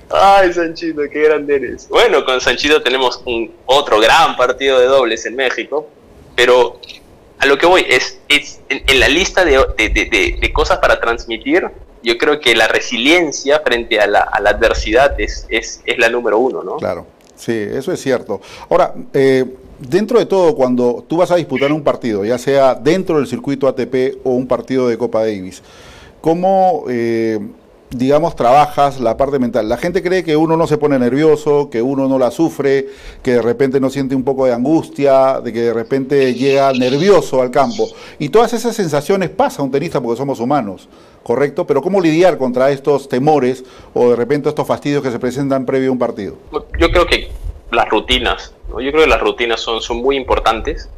Ay, Sanchito, qué grande eres. Bueno, con Sanchito tenemos un otro gran partido de dobles en México, pero a lo que voy es, es en, la lista de, de, de, cosas para transmitir, yo creo que la resiliencia frente a la, adversidad es, es, la número uno, ¿no? Claro, sí, eso es cierto. Ahora, eh, dentro de todo, cuando tú vas a disputar un partido, ya sea dentro del circuito ATP o un partido de Copa Davis, ¿cómo... Eh, digamos, trabajas la parte mental. La gente cree que uno no se pone nervioso, que uno no la sufre, que de repente no siente un poco de angustia, de que de repente llega nervioso al campo. Y todas esas sensaciones pasa a un tenista porque somos humanos, ¿correcto? Pero ¿cómo lidiar contra estos temores o de repente estos fastidios que se presentan previo a un partido? Yo creo que las rutinas, ¿no? yo creo que las rutinas son, son muy importantes,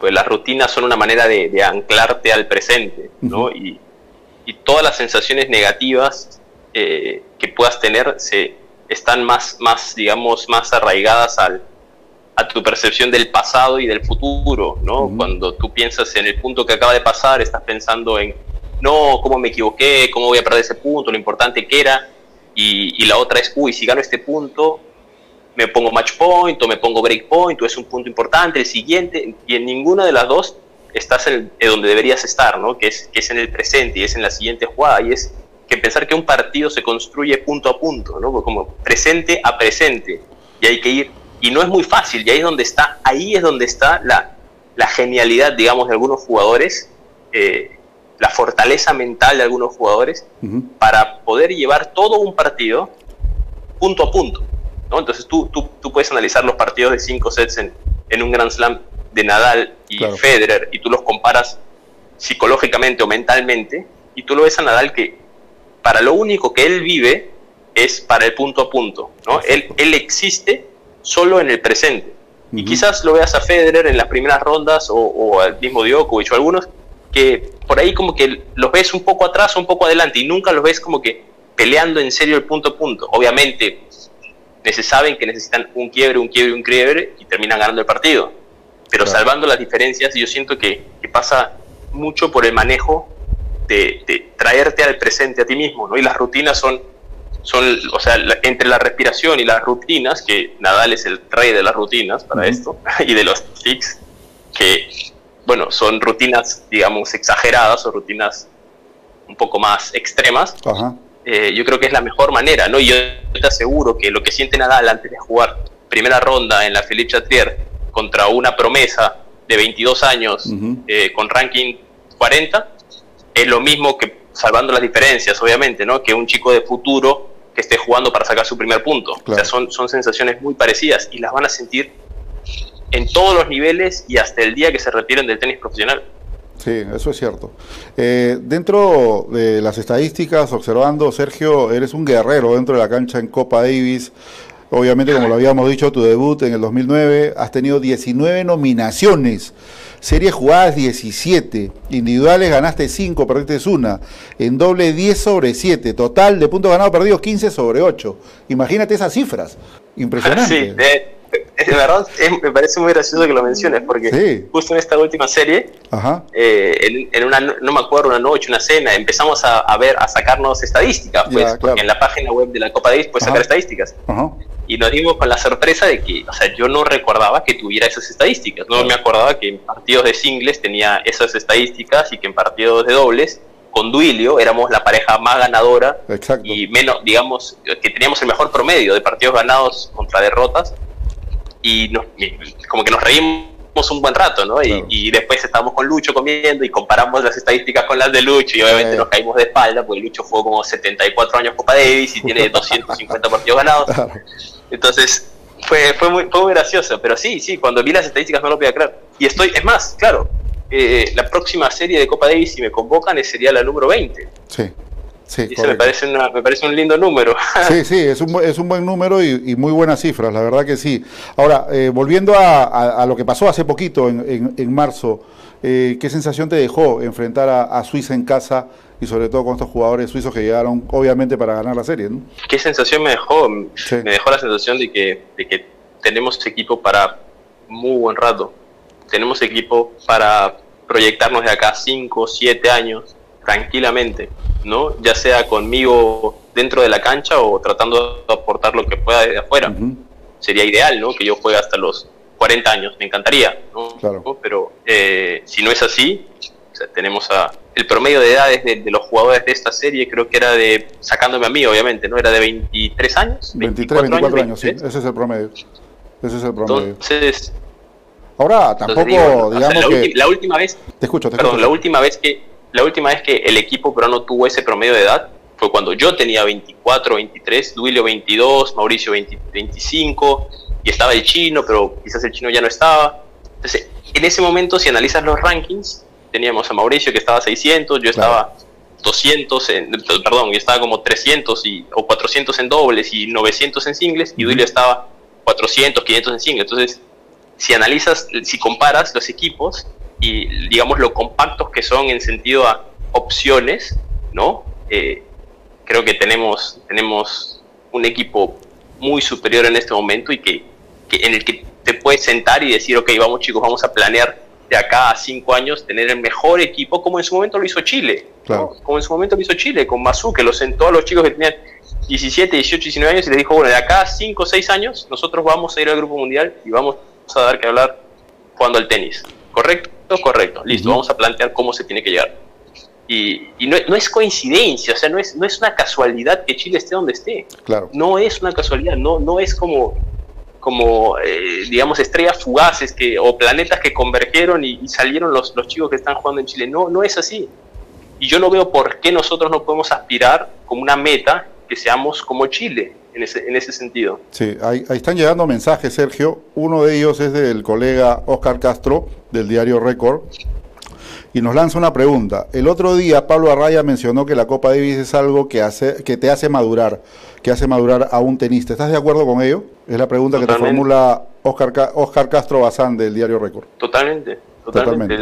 pues las rutinas son una manera de, anclarte al presente, ¿no? y, y todas las sensaciones negativas eh, que puedas tener se están más, más, digamos, más arraigadas al, a tu percepción del pasado y del futuro, ¿no? Cuando tú piensas en el punto que acaba de pasar, estás pensando en, no, cómo me equivoqué, cómo voy a perder ese punto, lo importante que era, y, y la otra es, uy, si gano este punto, me pongo match point o me pongo break point o es un punto importante, el siguiente, y en ninguna de las dos estás en, donde deberías estar, ¿no? Que es, que es en el presente y es en la siguiente jugada y es que pensar que un partido se construye punto a punto, ¿no? Como presente a presente y hay que ir y no es muy fácil y ahí es donde está, ahí es donde está la, la genialidad, digamos, de algunos jugadores, eh, la fortaleza mental de algunos jugadores para poder llevar todo un partido punto a punto, ¿no? Entonces tú, tú, tú puedes analizar los partidos de cinco sets en, en un Grand Slam de Nadal y Federer y tú los comparas psicológicamente o mentalmente y tú lo ves a Nadal que para lo único que él vive es para el punto a punto, ¿no? Él, él, existe solo en el presente. Y quizás lo veas a Federer en las primeras rondas o, o al mismo Djokovic o algunos que por ahí como que los ves un poco atrás o un poco adelante y nunca los ves como que peleando en serio el punto a punto. Obviamente, se saben que necesitan un quiebre, un quiebre, un quiebre y terminan ganando el partido pero salvando las diferencias, yo siento que, pasa mucho por el manejo de, traerte al presente a ti mismo, ¿no? Y las rutinas son, son o sea, entre la respiración y las rutinas, que Nadal es el rey de las rutinas para esto, y de los tics, que, bueno, son rutinas, digamos, exageradas o rutinas un poco más extremas, eh, yo creo que es la mejor manera, ¿no? Y yo te aseguro que lo que siente Nadal antes de jugar primera ronda en la Philippe Chatrier contra una promesa de 22 años eh, con ranking 40, es lo mismo que, salvando las diferencias, obviamente, ¿no? que un chico de futuro que esté jugando para sacar su primer punto. O sea, son, son sensaciones muy parecidas y las van a sentir en todos los niveles y hasta el día que se retiren del tenis profesional. Sí, eso es cierto. Eh, dentro de las estadísticas, observando, Sergio, eres un guerrero dentro de la cancha en Copa Davis Obviamente, como lo habíamos dicho, tu debut en el 2009, has tenido 19 nominaciones. Series jugadas 17, individuales ganaste 5, perdiste una, en doble 10 sobre 7, total de puntos ganados perdidos 15 sobre 8. Imagínate esas cifras, impresionante. Sí, de verdad me parece muy gracioso que lo menciones, porque justo en esta última serie, eh, en, una, no me acuerdo, una noche, una cena, empezamos a, ver, a sacarnos estadísticas, pues, porque en la página web de la Copa Davis puedes sacar estadísticas. Y nos dimos con la sorpresa de que, o sea, yo no recordaba que tuviera esas estadísticas, no me acordaba que en partidos de singles tenía esas estadísticas y que en partidos de dobles con Duilio éramos la pareja más ganadora y menos, digamos, que teníamos el mejor promedio de partidos ganados contra derrotas. Y, como que nos reímos un buen rato, ¿no? Y, después estábamos con Lucho comiendo y comparamos las estadísticas con las de Lucho y obviamente nos caímos de espalda porque Lucho jugó como 74 años Copa Davis y tiene 250 partidos ganados. Entonces fue, fue, muy, fue muy gracioso, pero sí, sí, cuando vi las estadísticas no lo podía creer. Y estoy, es más, claro, eh, la próxima serie de Copa Davis, si me convocan, sería la número 20. Sí. Sí, me parece, me parece un lindo número. Sí, sí, es un, es un buen número y, muy buenas cifras, la verdad que sí. Ahora, eh, volviendo a, lo que pasó hace poquito, en, en, marzo, eh, ¿qué sensación te dejó enfrentar a, Suiza en casa y sobre todo con estos jugadores suizos que llegaron, obviamente, para ganar la serie? ¿Qué sensación me dejó? Me dejó la sensación de que, de que tenemos equipo para muy buen rato. Tenemos equipo para proyectarnos de acá 5, 7 años tranquilamente, ¿no? Ya sea conmigo dentro de la cancha o tratando de aportar lo que pueda desde afuera. Sería ideal, ¿no? Que yo juegue hasta los 40 años, me encantaría, ¿no? Pero eh, si no es así, tenemos a, el promedio de edades de, los jugadores de esta serie, creo que era de, sacándome a mí, obviamente, ¿no? Era de 23 años. 23, 24, años, sí, ese es el promedio. Ese es el promedio. Entonces, Ahora, tampoco, digamos la, que... la última vez... Te escucho, te perdón, la última vez que la última vez que el equipo peruano tuvo ese promedio de edad fue cuando yo tenía 24, 23, Duilio 22, Mauricio 25, y estaba el chino, pero quizás el chino ya no estaba. Entonces, en ese momento, si analizas los rankings, teníamos a Mauricio que estaba 600, yo estaba 200, en, perdón, yo estaba como 300 y, o 400 en dobles y 900 en singles, y Duilio estaba 400, 500 en singles. Entonces, si analizas, si comparas los equipos, y digamos lo compactos que son en sentido a opciones, ¿no? Eh, creo que tenemos, tenemos un equipo muy superior en este momento y que, en el que te puedes sentar y decir, ok, vamos chicos, vamos a planear de acá a cinco años tener el mejor equipo, como en su momento lo hizo Chile, como en su momento lo hizo Chile, con Mazú, que lo sentó a los chicos que tenían 17, 18, 19 años y les dijo, bueno, de acá a 5 o 6 años nosotros vamos a ir al Grupo Mundial y vamos a dar que hablar jugando al tenis. ¿Correcto? Correcto, listo, vamos a plantear cómo se tiene que llegar. Y, no, es coincidencia, o sea, no es, no es una casualidad que Chile esté donde esté. Claro. No es una casualidad, no, no es como, como eh, digamos, estrellas fugaces que, o planetas que convergieron y, salieron los, los chicos que están jugando en Chile. No, no es así. Y yo no veo por qué nosotros no podemos aspirar como una meta que seamos como Chile en ese, en ese sentido. Sí, ahí, están llegando mensajes, Sergio. Uno de ellos es del colega Oscar Castro, del diario Récord, y nos lanza una pregunta. El otro día Pablo Arraya mencionó que la Copa Davis es algo que, hace, que te hace madurar, que hace madurar a un tenista. ¿Estás de acuerdo con ello? Es la pregunta que te formula Oscar, Oscar Castro Bazán del diario Récord. Totalmente, totalmente.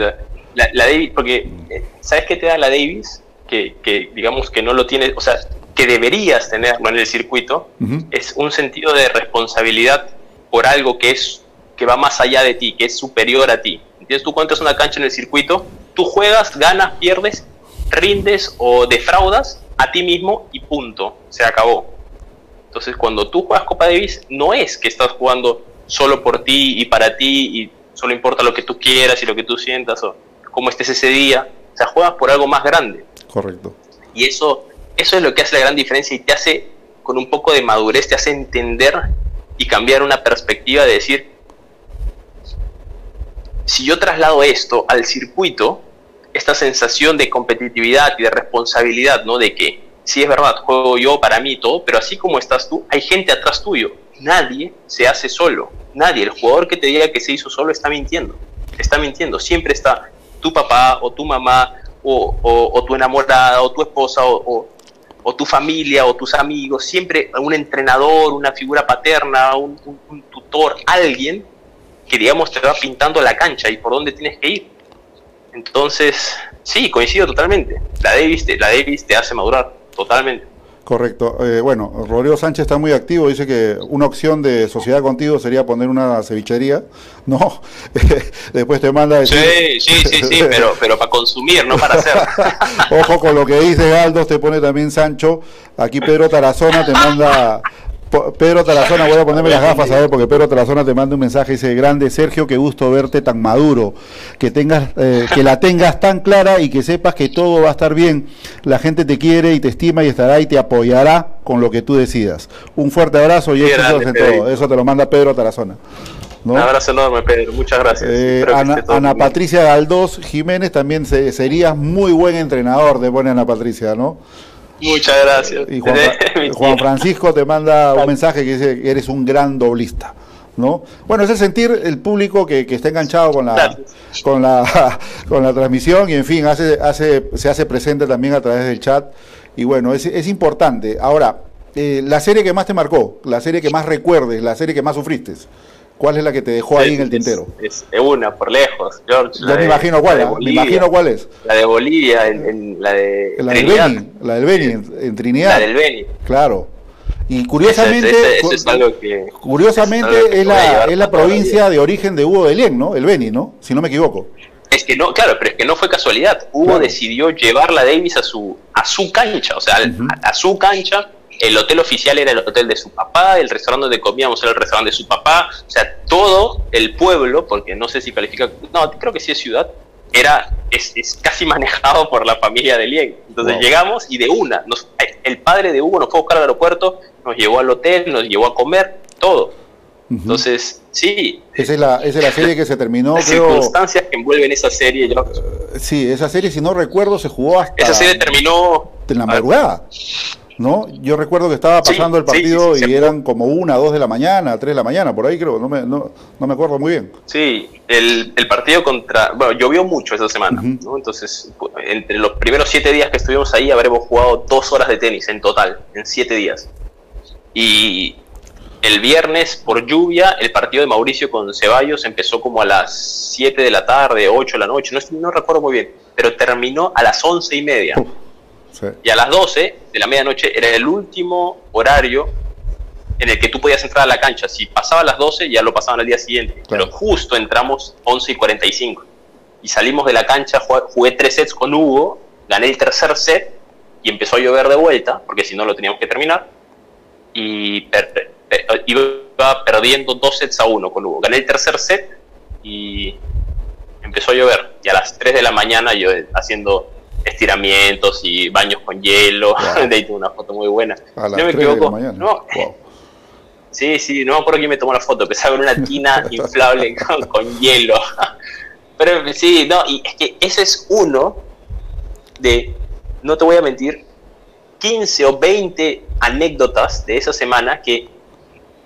La, Davis, porque, eh, ¿sabes qué te da la Davis? Que, que digamos que no lo tiene, o sea, que deberías tener en el circuito es un sentido de responsabilidad por algo que es que va más allá de ti, que es superior a ti. ¿Entiendes? Tú cuentas una cancha en el circuito, tú juegas, ganas, pierdes, rindes o defraudas a ti mismo y punto, se acabó. Entonces, cuando tú juegas Copa Davis, no es que estás jugando solo por ti y para ti y solo importa lo que tú quieras y lo que tú sientas o cómo estés ese día. O sea, juegas por algo más grande. Correcto. Y eso eso es lo que hace la gran diferencia y te hace, con un poco de madurez, te hace entender y cambiar una perspectiva de decir, si yo traslado esto al circuito, esta sensación de competitividad y de responsabilidad, ¿no? De que sí es verdad, juego yo para mí todo, pero así como estás tú, hay gente atrás tuyo. Nadie se hace solo. Nadie. El jugador que te diga que se hizo solo está mintiendo. Está mintiendo. Siempre está tu papá o tu mamá o, tu enamorada o tu esposa o, o tu familia o tus amigos, siempre un entrenador, una figura paterna, un, tutor, alguien que digamos te va pintando la cancha y por dónde tienes que ir. Entonces, sí, coincido totalmente. La Davis la Davis te hace madurar totalmente. Correcto. Eh, bueno, Rodrigo Sánchez está muy activo, dice que una opción de sociedad contigo sería poner una cevichería, ¿no? Después te manda... Decir... Sí, sí, sí, sí, pero, pero para consumir, no para hacer. Ojo con lo que dice Galdos, te pone también Sancho. Aquí Pedro Tarazona te manda Pedro Tarazona, voy a ponerme las gafas a ver, porque Pedro Tarazona te manda un mensaje, dice, grande Sergio, qué gusto verte tan maduro, que tengas, eh, que la tengas tan clara y que sepas que todo va a estar bien. La gente te quiere y te estima y estará y te apoyará con lo que tú decidas. Un fuerte abrazo y eso, todo. eso te lo manda Pedro Tarazona. Un abrazo enorme, Pedro. Muchas gracias. Eh, Ana, Patricia Galdós Jiménez también se, serías muy buen entrenador, te pone Ana Patricia, ¿no? Muchas gracias. Y Juan, Francisco te manda un mensaje que dice que eres un gran doblista. ¿No? Bueno, es el sentir el público que, está enganchado con la, con la con la transmisión y en fin, hace, hace, se hace presente también a través del chat y bueno, es, es importante. Ahora, eh, la serie que más te marcó, la serie que más recuerdes, la serie que más sufriste. ¿Cuál es la que te dejó ahí en el tintero? Es, una, por lejos, George. Yo me imagino cuál, ¿eh? me imagino cuál es. La de Bolivia, en, la de la del Beni, la del Beni, en, Trinidad. La del Beni. Claro. Y curiosamente, es algo que, curiosamente es, la, es la provincia de origen de Hugo de Lien, ¿no? El Beni, ¿no? Si no me equivoco. Es que no, claro, pero es que no fue casualidad. Hugo decidió llevar la Davis a su, a su cancha, o sea, a su cancha el hotel oficial era el hotel de su papá, el restaurante donde comíamos era el restaurante de su papá, o sea, todo el pueblo, porque no sé si califica, no, creo que sí es ciudad, era, es, casi manejado por la familia de Lien. Entonces llegamos y de una, el padre de Hugo nos fue a buscar al aeropuerto, nos llevó al hotel, nos llevó a comer, todo. Entonces, sí. Esa es, la, esa es la serie que se terminó. Las circunstancias que envuelven esa serie. Yo... sí, esa serie, si no recuerdo, se jugó hasta. Esa serie terminó. En la madrugada. ¿No? Yo recuerdo que estaba pasando el partido y eran como una, dos de la mañana, tres de la mañana, por ahí creo, no me, no, no me acuerdo muy bien. Sí, el, el, partido contra, bueno, llovió mucho esa semana, ¿no? Entonces, entre los primeros siete días que estuvimos ahí habremos jugado dos horas de tenis en total, en siete días. Y el viernes, por lluvia, el partido de Mauricio con Ceballos empezó como a las 7 de la tarde, 8 de la noche, no, no recuerdo muy bien, pero terminó a las once y media. Y a las 12 de la medianoche era el último horario en el que tú podías entrar a la cancha. Si pasaba a las 12, ya lo pasaban al día siguiente. Pero justo entramos 11 y 45. Y salimos de la cancha, jugué, tres sets con Hugo, gané el tercer set y empezó a llover de vuelta, porque si no lo teníamos que terminar. Y iba perdiendo dos sets a uno con Hugo. Gané el tercer set y empezó a llover. Y a las 3 de la mañana yo haciendo estiramientos y baños con hielo. de ahí tuve una foto muy buena. no me equivoco. No. Sí, sí, no me acuerdo quién me tomó la foto. Empezaba con una tina inflable con, hielo. Pero sí, no, y es que ese es uno de, no te voy a mentir, 15 o 20 anécdotas de esa semana que,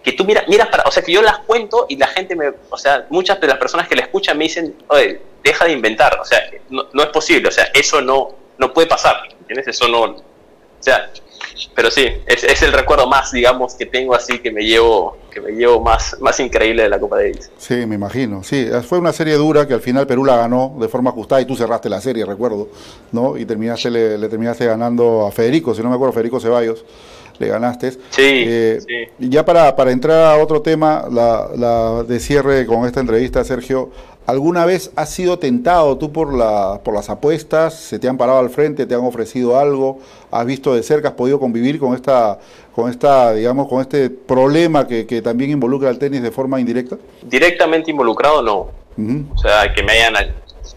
que tú miras, miras para, o sea, que yo las cuento y la gente me, o sea, muchas de las personas que la escuchan me dicen, oye, deja de inventar, o sea, no, es posible, o sea, eso no, no puede pasar, ¿entiendes? Eso no, o sea, pero sí, es, el recuerdo más, digamos, que tengo así que me llevo, que me llevo más, más increíble de la Copa Davis. Sí, me imagino, sí, fue una serie dura que al final Perú la ganó de forma ajustada y tú cerraste la serie, recuerdo, ¿no? Y terminaste, le, le terminaste ganando a Federico, si no me acuerdo, Federico Ceballos le ganaste. Sí, eh, Y ya para, para entrar a otro tema, la, la de cierre con esta entrevista, Sergio, ¿Alguna vez has sido tentado tú por, la, por las apuestas? ¿Se te han parado al frente? ¿Te han ofrecido algo? ¿Has visto de cerca? ¿Has podido convivir con esta, con esta digamos, con este problema que, también involucra al tenis de forma indirecta? Directamente involucrado no. O sea, que me, hayan,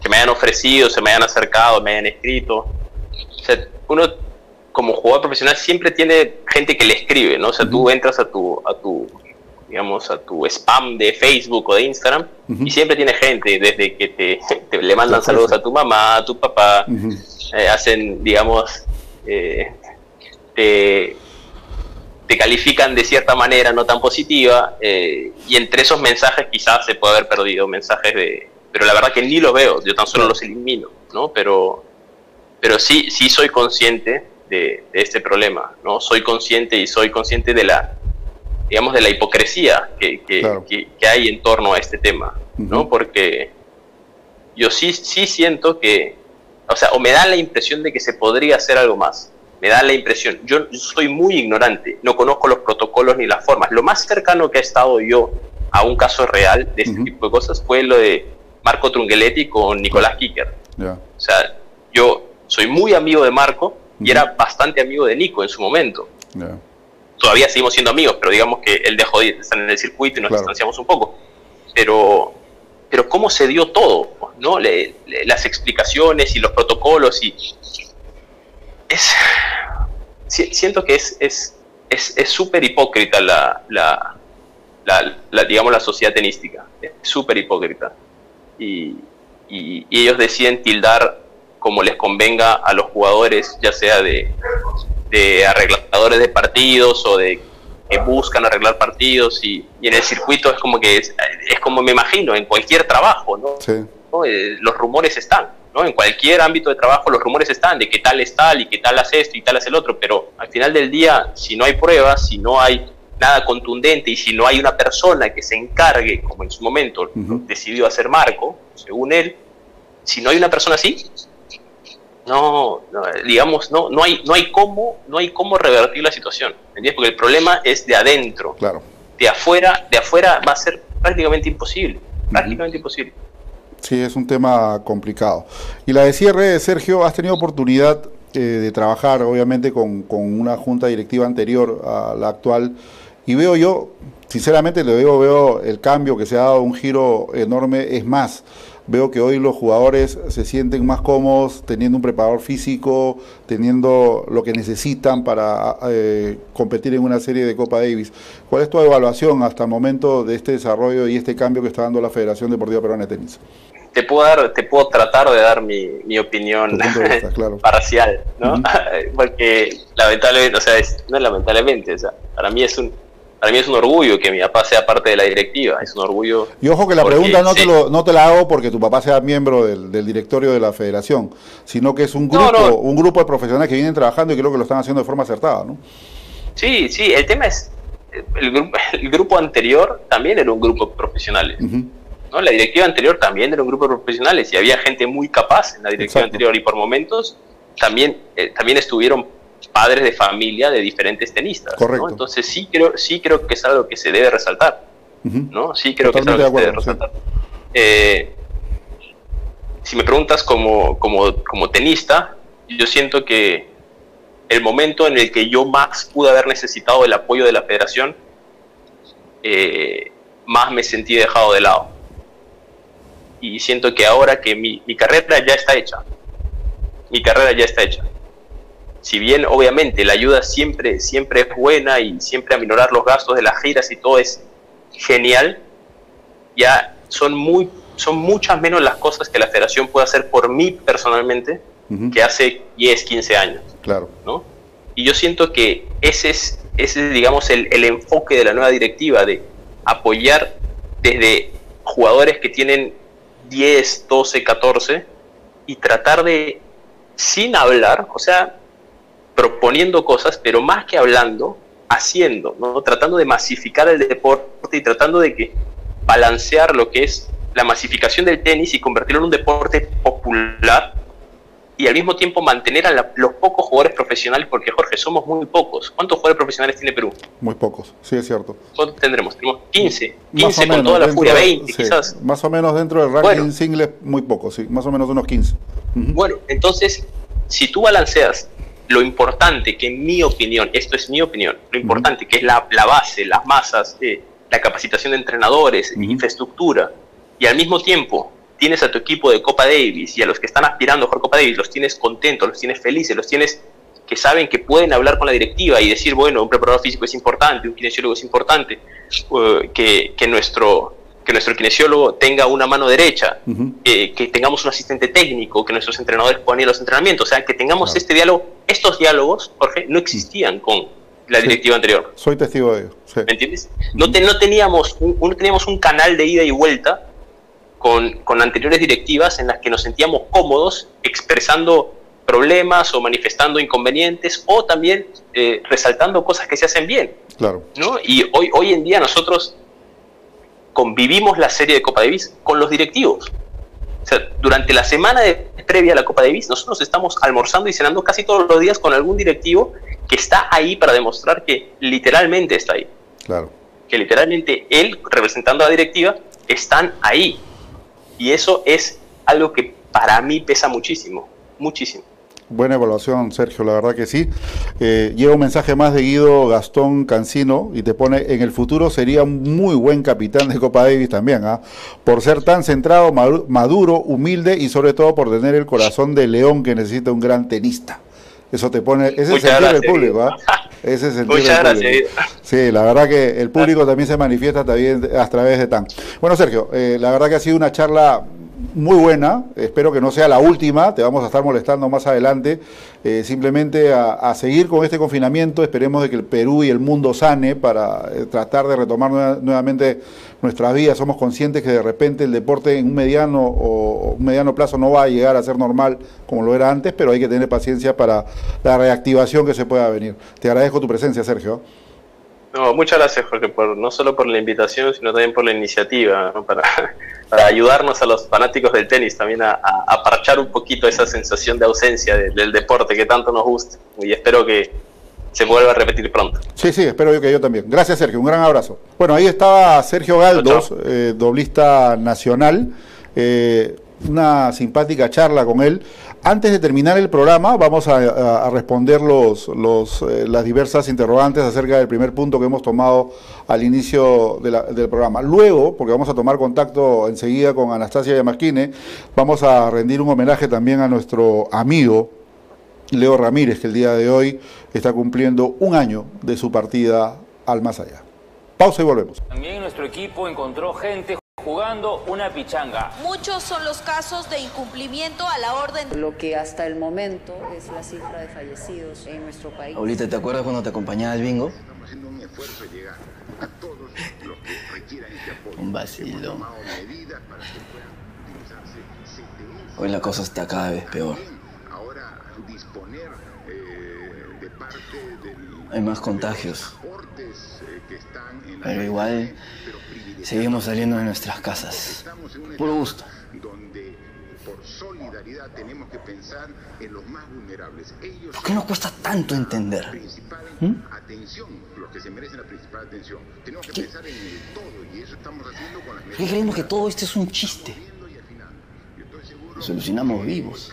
que me hayan ofrecido, se me hayan acercado, me hayan escrito. O sea, uno como jugador profesional siempre tiene gente que le escribe, ¿no? O sea, tú entras a tu, a tu digamos, a tu spam de Facebook o de Instagram y siempre tiene gente, desde que te, le mandan saludos a tu mamá, a tu papá, eh, hacen, digamos, eh, te, califican de cierta manera no tan positiva eh, y entre esos mensajes quizás se puede haber perdido mensajes de... Pero la verdad que ni los veo, yo tan solo los elimino, ¿no? Pero, pero sí, sí soy consciente de, este problema, ¿no? Soy consciente y soy consciente de la, digamos, de la hipocresía que, que, hay en torno a este tema, ¿no? Porque yo sí, sí siento que, o sea, o me da la impresión de que se podría hacer algo más. Me da la impresión, yo soy muy ignorante, no conozco los protocolos ni las formas. Lo más cercano que he estado yo a un caso real de este tipo de cosas fue lo de Marco Trunghelletti con Nicolás Kicker. O sea, yo soy muy amigo de Marco y era bastante amigo de Nico en su momento. Todavía seguimos siendo amigos, pero digamos que él dejó de estar en el circuito y nos distanciamos un poco. Pero, pero cómo se dio todo, ¿no? las explicaciones y los protocolos y es siento que es es es súper hipócrita la, la, la, digamos la sociedad tenística es súper hipócrita y, y, ellos deciden tildar como les convenga a los jugadores, ya sea de, de arregladores de partidos o de que buscan arreglar partidos y, en el circuito es como que es, como me imagino en cualquier trabajo, ¿no? Eh, los rumores están, ¿no? En cualquier ámbito de trabajo los rumores están de que tal es tal y que tal hace esto y tal hace el otro, pero al final del día, si no hay pruebas, si no hay nada contundente y si no hay una persona que se encargue, como en su momento decidió hacer Marco, según él, si no hay una persona así, no, digamos, no, no hay, no hay cómo, no hay cómo revertir la situación, ¿entiendes? Porque el problema es de adentro. Claro. De afuera, de afuera va a ser prácticamente imposible, prácticamente imposible. Sí, es un tema complicado. Y la de cierre, Sergio, has tenido oportunidad eh, de trabajar, obviamente, con, con, una junta directiva anterior a la actual y veo yo, sinceramente le veo, veo el cambio que se ha dado, un giro enorme. Es más, veo que hoy los jugadores se sienten más cómodos teniendo un preparador físico, teniendo lo que necesitan para eh, competir en una serie de Copa Davis. ¿Cuál es tu evaluación hasta el momento de este desarrollo y este cambio que está dando la Federación Deportiva Peruana de Tenis? Te puedo, dar, te puedo tratar de dar mi, mi opinión parcial, ¿no? Porque lamentablemente, o sea, no es lamentablemente, o sea, para mí es un, para mí es un orgullo que mi papá sea parte de la directiva, es un orgullo. Y ojo que la pregunta no, te lo, no te la hago porque tu papá sea miembro del, directorio de la federación, sino que es un grupo, un grupo de profesionales que vienen trabajando y creo que lo están haciendo de forma acertada, ¿no? Sí, sí, el tema es, el grupo, el grupo anterior también era un grupo de profesionales. ¿no? La directiva anterior también era un grupo de profesionales y había gente muy capaz en la directiva anterior y por momentos también, eh, también estuvieron padres de familia de diferentes tenistas. Correcto. Entonces sí creo, sí creo que es algo que se debe resaltar. ¿no? Sí creo que es algo que se debe resaltar. Eh, si me preguntas como, como, como tenista, yo siento que el momento en el que yo más pude haber necesitado el apoyo de la federación, eh, más me sentí dejado de lado. Y siento que ahora que mi, mi carrera ya está hecha, mi carrera ya está hecha si bien obviamente la ayuda siempre, siempre es buena y siempre aminorar los gastos de las giras y todo es genial, ya son, muy, son muchas menos las cosas que la federación puede hacer por mí personalmente que hace 10, 15 años. Claro. ¿no? Y yo siento que ese es, ese digamos, el, el enfoque de la nueva directiva, de apoyar desde jugadores que tienen 10, 12, 14 y tratar de, sin hablar, o sea, proponiendo cosas, pero más que hablando, haciendo, ¿no? tratando de masificar el deporte y tratando de que balancear lo que es la masificación del tenis y convertirlo en un deporte popular y al mismo tiempo mantener a los pocos jugadores profesionales, porque Jorge, somos muy pocos. ¿Cuántos jugadores profesionales tiene Perú? Muy pocos, sí es cierto. ¿Cuántos tendremos? Tenemos 15, 15 con toda la furia, 20 quizás. Más o menos dentro del ranking single, muy pocos, sí, más o menos unos 15. Bueno, entonces, si tú balanceas lo importante que en mi opinión, esto es mi opinión, lo importante que es la, base, las masas, eh, la capacitación de entrenadores, infraestructura, y al mismo tiempo tienes a tu equipo de Copa Davis y a los que están aspirando a jugar Copa Davis, los tienes contentos, los tienes felices, los tienes que saben que pueden hablar con la directiva y decir, bueno, un preparador físico es importante, un kinesiólogo es importante, eh, que, que nuestro que nuestro kinesiólogo tenga una mano derecha, que tengamos un asistente técnico, que nuestros entrenadores puedan ir a los entrenamientos, o sea, que tengamos este diálogo. Estos diálogos, Jorge, no existían con la directiva anterior. Soy testigo de ello. ¿Me entiendes? no, no, teníamos un, teníamos un canal de ida y vuelta con, con anteriores directivas en las que nos sentíamos cómodos expresando problemas o manifestando inconvenientes o también eh, resaltando cosas que se hacen bien. Claro. ¿no? Y hoy, hoy en día nosotros convivimos la serie de Copa Davis con los directivos. O sea, durante la semana de, previa a la Copa Davis, nosotros estamos almorzando y cenando casi todos los días con algún directivo que está ahí para demostrar que literalmente está ahí. Claro. Que literalmente él, representando a la directiva, están ahí. Y eso es algo que para mí pesa muchísimo, muchísimo. Buena evaluación, Sergio, la verdad que sí. Eh, lleva un mensaje más de Guido Gastón Cancino y te pone, en el futuro sería un muy buen capitán de Copa Davis también, ¿ah? por ser tan centrado, maduro, humilde y sobre todo por tener el corazón de león que necesita un gran tenista. Eso te pone, ese es el del público, ¿ah? Ese es el Muchas gracias. Sí, la verdad que el público también se manifiesta también a través de TAN. Bueno, Sergio, eh, la verdad que ha sido una charla muy buena, espero que no sea la última, te vamos a estar molestando más adelante, eh, simplemente a, seguir con este confinamiento, esperemos de que el Perú y el mundo sane para eh, tratar de retomar nuevamente nuestras vidas, somos conscientes que de repente el deporte en un mediano o un mediano plazo no va a llegar a ser normal como lo era antes, pero hay que tener paciencia para la reactivación que se pueda venir. Te agradezco tu presencia, Sergio. No, muchas gracias, Jorge, por, no solo por la invitación, sino también por la iniciativa, para, para, ayudarnos a los fanáticos del tenis también a, a, parchar un poquito esa sensación de ausencia del deporte que tanto nos gusta. Y espero que se vuelva a repetir pronto. Sí, sí, espero yo que yo también. Gracias, Sergio, un gran abrazo. Bueno, ahí estaba Sergio Galdos, eh, doblista nacional. Eh, una simpática charla con él. Antes de terminar el programa, vamos a, responder eh, las diversas interrogantes acerca del primer punto que hemos tomado al inicio del programa. Luego, porque vamos a tomar contacto enseguida con Anastasia Yamasquine, vamos a rendir un homenaje también a nuestro amigo Leo Ramírez, que el día de hoy está cumpliendo un año de su partida al más allá. Pausa y volvemos. También nuestro equipo encontró gente jugando una pichanga. Muchos son los casos de incumplimiento a la orden. Lo que hasta el momento es la cifra de fallecidos en nuestro país. Ahorita, ¿te acuerdas cuando te acompañaba al bingo? un vacilo. Hoy la cosa está cada vez peor. Hay más contagios. Pero igual seguimos saliendo de nuestras casas. Por gusto. ¿Por qué nos cuesta tanto entender? ¿Mm? ¿Por qué creemos que todo esto es un chiste? Lo solucionamos vivos.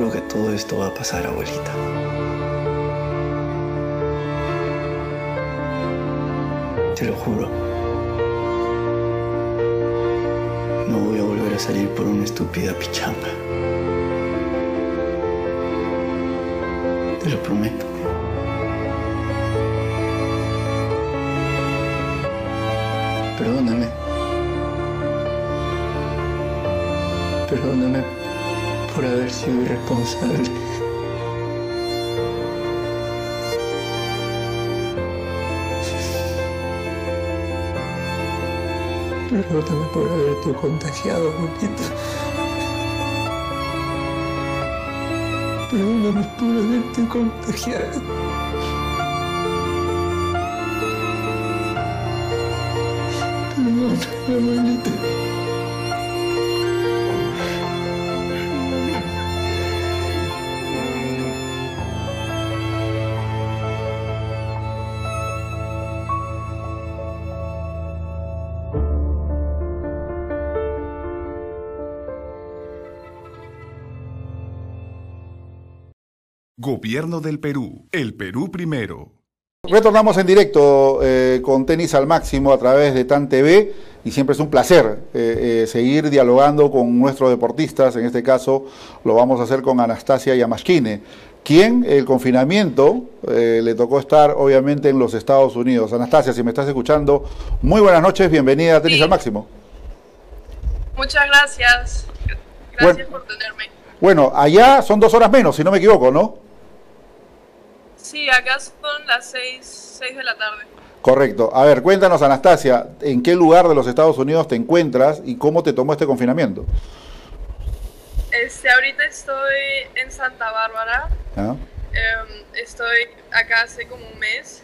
Te juro que todo esto va a pasar, abuelita. Te lo juro. No voy a volver a salir por una estúpida pichanga. Te lo prometo. Perdóname. Perdóname por haber sido irresponsable. Perdóname por haberte contagiado, bonita. Perdóname por haberte contagiado. Perdóname, abuelita. Gobierno del Perú. El Perú primero. Retornamos en directo eh, con Tenis al Máximo a través de TAN TV. y siempre es un placer eh, eh, seguir dialogando con nuestros deportistas. En este caso lo vamos a hacer con Anastasia Yamashkine, quien el confinamiento eh, le tocó estar obviamente en los Estados Unidos. Anastasia, si me estás escuchando, muy buenas noches, bienvenida a Tenis al Máximo. Muchas gracias. Gracias por tenerme. Bueno, allá son dos horas menos, si no me equivoco, ¿no? Sí, acá son las seis, seis de la tarde. Correcto. A ver, cuéntanos, Anastasia, ¿en qué lugar de los Estados Unidos te encuentras y cómo te tomó este confinamiento? Este, ahorita estoy en Santa Bárbara. ¿Ah? Em, estoy acá hace como un mes.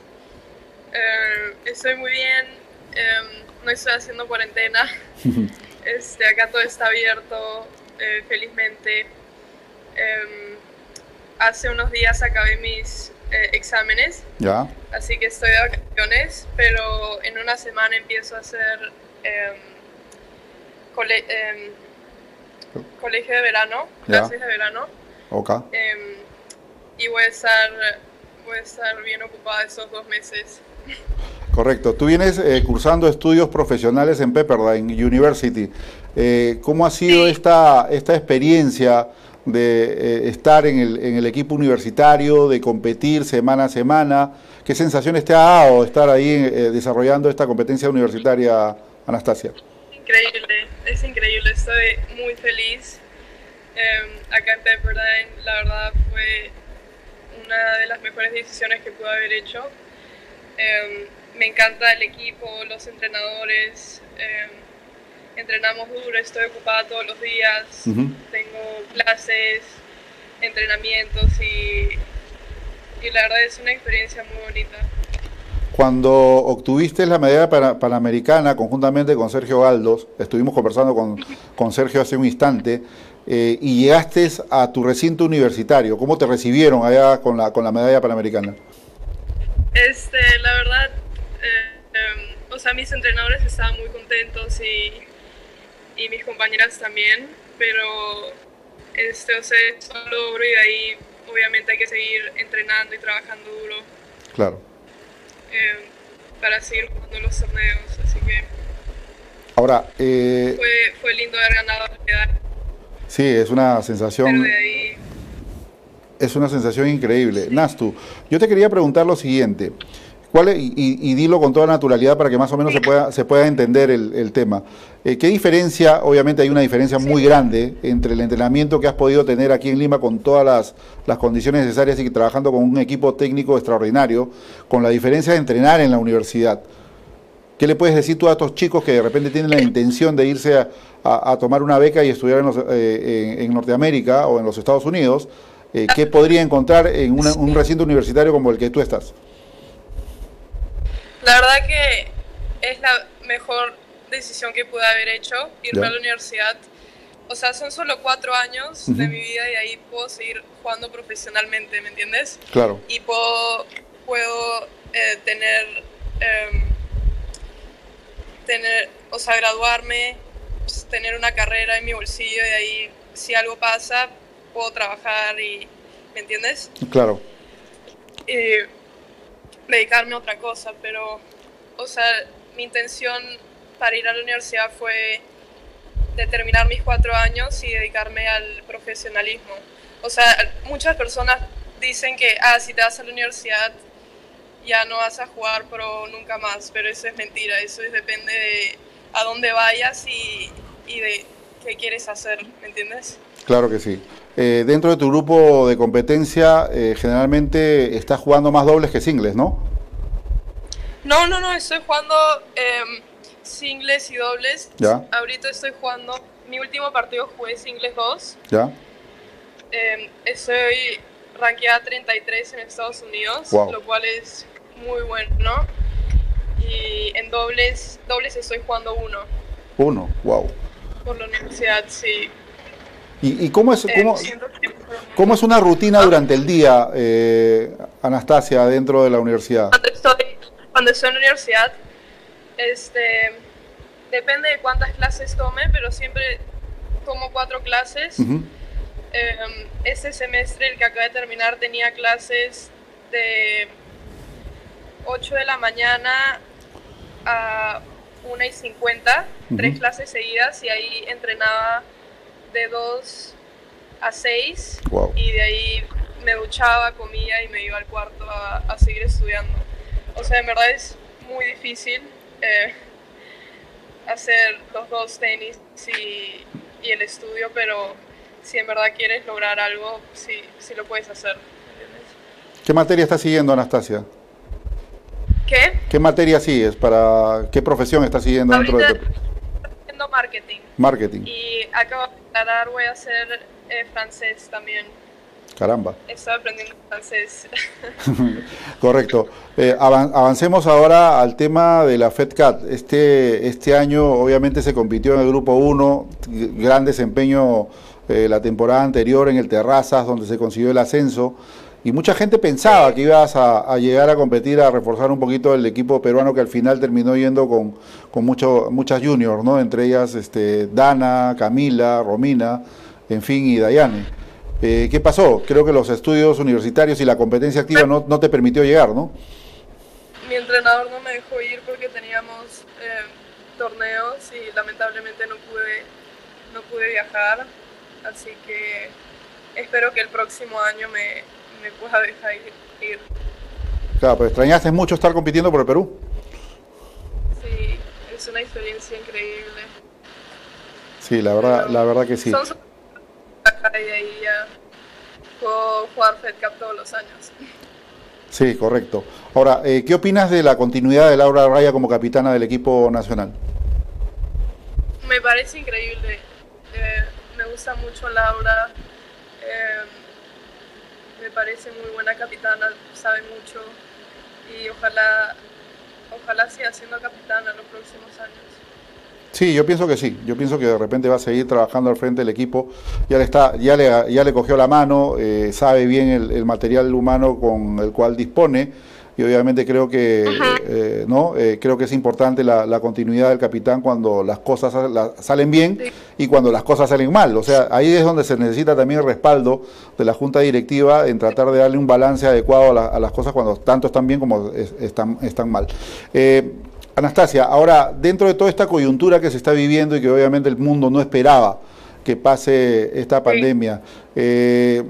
Em, estoy muy bien. Em, no estoy haciendo cuarentena. este, acá todo está abierto, eh, felizmente. hace unos días acabé mis eh, exámenes. Ya. Así que estoy de vacaciones, pero en una semana empiezo a hacer colegio de verano, clases de verano. Ok. Em, y voy a, estar, voy a estar bien ocupada esos dos meses. Correcto. Tú vienes eh, cursando estudios profesionales en Pepperdine University. Eh, ¿Cómo ha sido esta, esta experiencia de eh, estar en el, en el equipo universitario, de competir semana a semana? ¿Qué sensaciones te ha dado estar ahí desarrollando esta competencia universitaria, Anastasia? Increíble, es increíble, estoy muy feliz. Em, acá en Pepperdine, la verdad fue una de las mejores decisiones que pude haber hecho. Em, me encanta el equipo, los entrenadores. Em, entrenamos duro, estoy ocupada todos los días. Tengo clases, entrenamientos y, y la verdad es una experiencia muy bonita. Cuando obtuviste la medalla panamericana conjuntamente con Sergio Galdos, estuvimos conversando con, con Sergio hace un instante, eh, y llegaste a tu recinto universitario, ¿cómo te recibieron allá con la, con la medalla panamericana? Este, la verdad, eh, em, o sea, mis entrenadores estaban muy contentos y, y mis compañeras también, pero este, o sea, solo duro y de ahí obviamente hay que seguir entrenando y trabajando duro. Claro. Eh, para seguir jugando los torneos, así que... Ahora, eh, fue, fue, lindo haber ganado la medalla. Sí, es una sensación... Es una sensación increíble. Nastu, yo te quería preguntar lo siguiente. ¿Cuál y, y, dilo con toda naturalidad para que más o menos se pueda, se pueda entender el, el tema. Eh, ¿Qué diferencia, obviamente hay una diferencia muy grande entre el entrenamiento que has podido tener aquí en Lima con todas las, las, condiciones necesarias y trabajando con un equipo técnico extraordinario, con la diferencia de entrenar en la universidad? ¿Qué le puedes decir tú a estos chicos que de repente tienen la intención de irse a, a, tomar una beca y estudiar en, eh, en, Norteamérica o en los Estados Unidos? Eh, ¿Qué podría encontrar en un recinto universitario como el que tú estás? La verdad que es la mejor decisión que pude haber hecho, irme a la universidad. O sea, son solo cuatro años de mi vida y ahí puedo seguir jugando profesionalmente, ¿me entiendes? Claro. Y puedo, puedo eh, tener, em, tener, o sea, graduarme, pues, tener una carrera en mi bolsillo y ahí, si algo pasa, puedo trabajar y, ¿me entiendes? Claro. Y dedicarme a otra cosa, pero, o sea, mi intención para ir a la universidad fue de terminar mis cuatro años y dedicarme al profesionalismo. O sea, muchas personas dicen que, ah, si te vas a la universidad ya no vas a jugar pro nunca más, pero eso es mentira, eso es, depende de a dónde vayas y, y de qué quieres hacer, ¿me entiendes? Claro que sí. Eh, dentro de tu grupo de competencia, eh, generalmente estás jugando más dobles que singles, ¿no? No, no, no, estoy jugando eh, singles y dobles. Ya. Ahorita estoy jugando, mi último partido jugué singles 2. Ya. Eh, estoy rankeada 33 en Estados Unidos, Wow. lo cual es muy bueno, ¿no? Y en dobles, dobles estoy jugando uno Uno, wow. por la universidad, sí. ¿Y, y cómo, es, Eh, cómo, cómo es una rutina durante el día, eh, Anastasia, dentro de la universidad? cuando estoy, cuando estoy en la universidad, este, depende de cuántas clases tome, pero siempre tomo cuatro clases. Ujú. Eh, este semestre, el que acaba de terminar, tenía clases de 8 de la mañana a 1 y 50, tres clases seguidas y ahí entrenaba de 2 a 6 y de ahí me duchaba, comía y me iba al cuarto a, seguir estudiando. O sea, en verdad es muy difícil eh, hacer los dos tenis y, y, el estudio, pero si en verdad quieres lograr algo, sí, sí lo puedes hacer. ¿Qué materia estás siguiendo, Anastasia? ¿Qué? ¿Qué materia sigues? ¿Para qué profesión estás siguiendo dentro de tu... haciendo marketing. Marketing. Y acabo de declarar, voy a hacer eh, francés también. Caramba. Estoy aprendiendo francés. Correcto. Eh, avancemos ahora al tema de la FedCat. Este, este año obviamente se compitió en el grupo 1, gran desempeño eh, la temporada anterior en el Terrazas, donde se consiguió el ascenso. Y mucha gente pensaba que ibas a, llegar a competir, a reforzar un poquito el equipo peruano que al final terminó yendo con, con mucho, muchas juniors, ¿no? Entre ellas este, Dana, Camila, Romina, en fin, y Dayane. Eh, ¿Qué pasó? Creo que los estudios universitarios y la competencia activa no, no te permitió llegar, ¿no? Mi entrenador no me dejó ir porque teníamos eh, torneos y lamentablemente no pude, no pude viajar. Así que espero que el próximo año me, me pueda dejar ir. Claro, pues extrañaste mucho estar compitiendo por el Perú. Sí, es una experiencia increíble. Sí, la verdad, la verdad que sí. Son y ahí ya puedo jugar Fed Cup todos los años. Sí, correcto. Ahora, eh, ¿qué opinas de la continuidad de Laura Raya como capitana del equipo nacional? Me parece increíble. Eh, me gusta mucho Laura. Eh, me parece muy buena capitana, sabe mucho y ojalá, ojalá siga siendo capitana en los próximos años. Sí, yo pienso que sí. Yo pienso que de repente va a seguir trabajando al frente del equipo. Ya le está, ya le, ya le cogió la mano, eh, sabe bien el, material humano con el cual dispone. Y obviamente creo que eh, no eh, creo que es importante la, continuidad del capitán cuando las cosas salen bien y cuando las cosas salen mal. O sea ahí es donde se necesita también el respaldo de la junta directiva en tratar de darle un balance adecuado a, las cosas cuando tanto están bien como están están mal Anastasia ahora dentro de toda esta coyuntura que se está viviendo y que obviamente el mundo no esperaba que pase esta pandemia eh,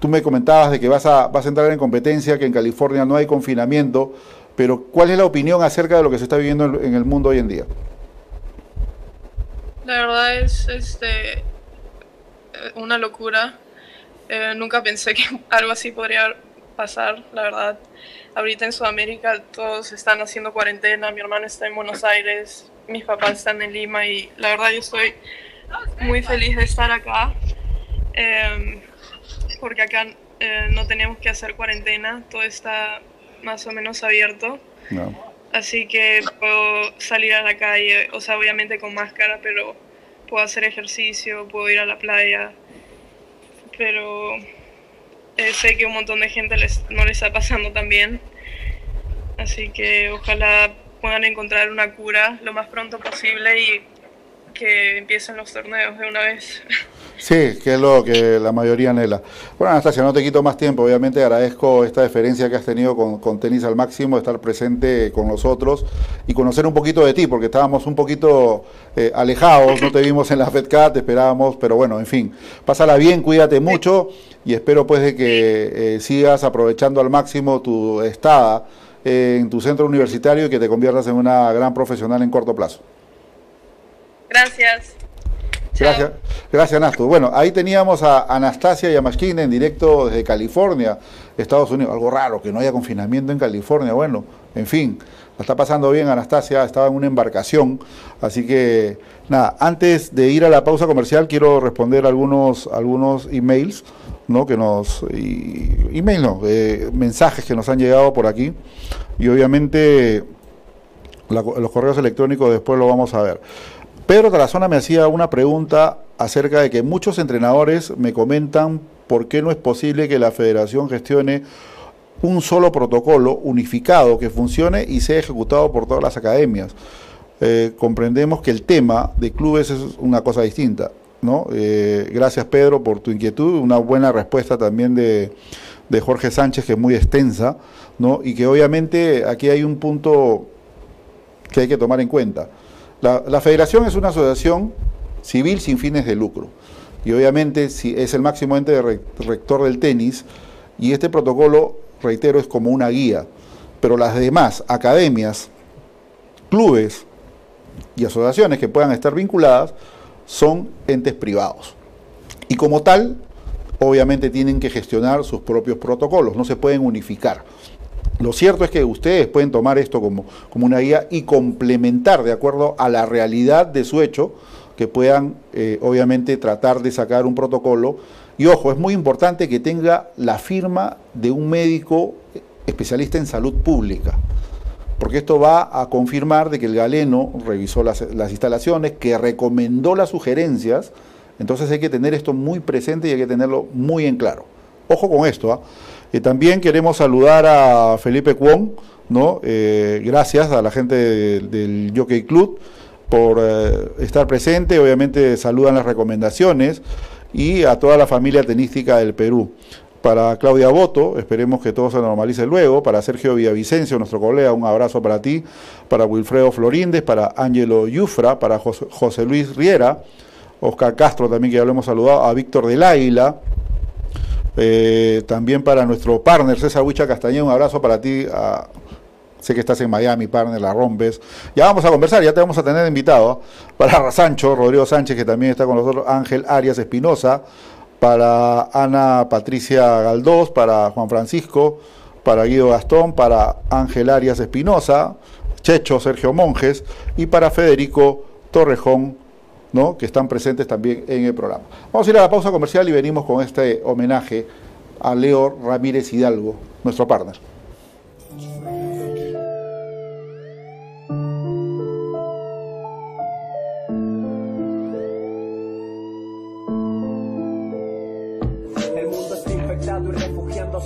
Tú me comentabas de que vas a, vas a entrar en competencia, que en California no hay confinamiento, pero ¿cuál es la opinión acerca de lo que se está viviendo en el mundo hoy en día? La verdad es este, una locura. Eh, nunca pensé que algo así podría pasar, la verdad. Ahorita en Sudamérica todos están haciendo cuarentena, mi hermano está en Buenos Aires, mis papás están en Lima y la verdad yo estoy muy feliz de estar acá. Eh, porque acá eh, no tenemos que hacer cuarentena, todo está más o menos abierto. Así que puedo salir a la calle, o sea, obviamente con máscara, pero puedo hacer ejercicio, puedo ir a la playa. Pero eh, sé que un montón de gente les, no le está pasando tan bien. Así que ojalá puedan encontrar una cura lo más pronto posible y que empiecen los torneos de una vez. Sí, que es lo que la mayoría anhela. Bueno, Anastasia, no te quito más tiempo. Obviamente agradezco esta deferencia que has tenido con, Tenis al Máximo, estar presente con nosotros y conocer un poquito de ti, porque estábamos un poquito eh, alejados, no te vimos en la FedCat, te esperábamos, pero bueno, en fin, pásala bien, cuídate mucho y espero pues de que eh, sigas aprovechando al máximo tu estada en tu centro universitario y que te conviertas en una gran profesional en corto plazo. Gracias. Gracias, gracias Nastu. Bueno, ahí teníamos a Anastasia Yamashkin en directo desde California, Estados Unidos. Algo raro, que no haya confinamiento en California. Bueno, en fin, la está pasando bien Anastasia, estaba en una embarcación. Así que, nada, antes de ir a la pausa comercial, quiero responder algunos, algunos emails, ¿no? Que nos, email no, eh, mensajes que nos han llegado por aquí. Y obviamente los correos electrónicos después lo vamos a ver. Pedro Tarazona me hacía una pregunta acerca de que muchos entrenadores me comentan por qué no es posible que la federación gestione un solo protocolo unificado que funcione y sea ejecutado por todas las academias. Eh, comprendemos que el tema de clubes es una cosa distinta. ¿no? Eh, gracias Pedro por tu inquietud, una buena respuesta también de, de Jorge Sánchez que es muy extensa ¿no? y que obviamente aquí hay un punto que hay que tomar en cuenta. La, federación es una asociación civil sin fines de lucro y obviamente si es el máximo ente rector del tenis y este protocolo, reitero, es como una guía, pero las demás academias, clubes y asociaciones que puedan estar vinculadas son entes privados. Y como tal, obviamente tienen que gestionar sus propios protocolos, no se pueden unificar. Lo cierto es que ustedes pueden tomar esto como, como una guía y complementar de acuerdo a la realidad de su hecho, que puedan eh, obviamente tratar de sacar un protocolo. Y ojo, es muy importante que tenga la firma de un médico especialista en salud pública, porque esto va a confirmar de que el galeno revisó las, las instalaciones, que recomendó las sugerencias, entonces hay que tener esto muy presente y hay que tenerlo muy en claro. Ojo con esto. ¿ah? También queremos saludar a Felipe Cuón, ¿no? Eh, gracias a la gente del, Jockey Club por eh, estar presente. Obviamente saludan las recomendaciones y a toda la familia tenística del Perú. Para Claudia Boto, esperemos que todo se normalice luego. Para Sergio Villavicencio, nuestro colega, un abrazo para ti. Para Wilfredo Florindes, para Ángelo Yufra, para José Luis Riera Oscar Castro también que ya lo hemos saludado, a Víctor del Águila, eh, también para nuestro partner César Huicha Castañeda, un abrazo para ti, sé que estás en Miami, partner, la rompes. Ya vamos a conversar, ya te vamos a tener invitado. Para Sancho, Rodrigo Sánchez, que también está con nosotros, Ángel Arias Espinosa, para Ana Patricia Galdós, para Juan Francisco, para Guido Gastón, para Ángel Arias Espinosa, Checho Sergio Monjes y para Federico Torrejón ¿no? que están presentes también en el programa. Vamos a ir a la pausa comercial y venimos con este homenaje a Leo Ramírez Hidalgo, nuestro partner.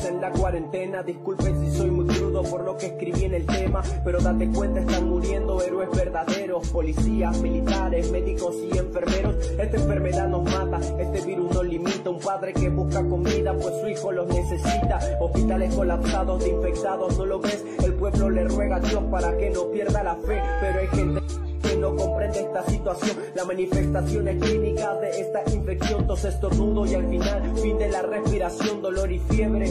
en la cuarentena. Disculpen el tema, pero date cuenta, están muriendo héroes verdaderos, policías, militares, médicos y enfermeros. Esta enfermedad nos mata, este virus nos limita. Un padre que busca comida, pues su hijo los necesita. Hospitales colapsados infectados, no lo ves. El pueblo le ruega a Dios para que no pierda la fe, pero hay gente no comprende esta situación. La manifestación es clínica de esta infección, tos estornudo y al final fin de la respiración, dolor y fiebre.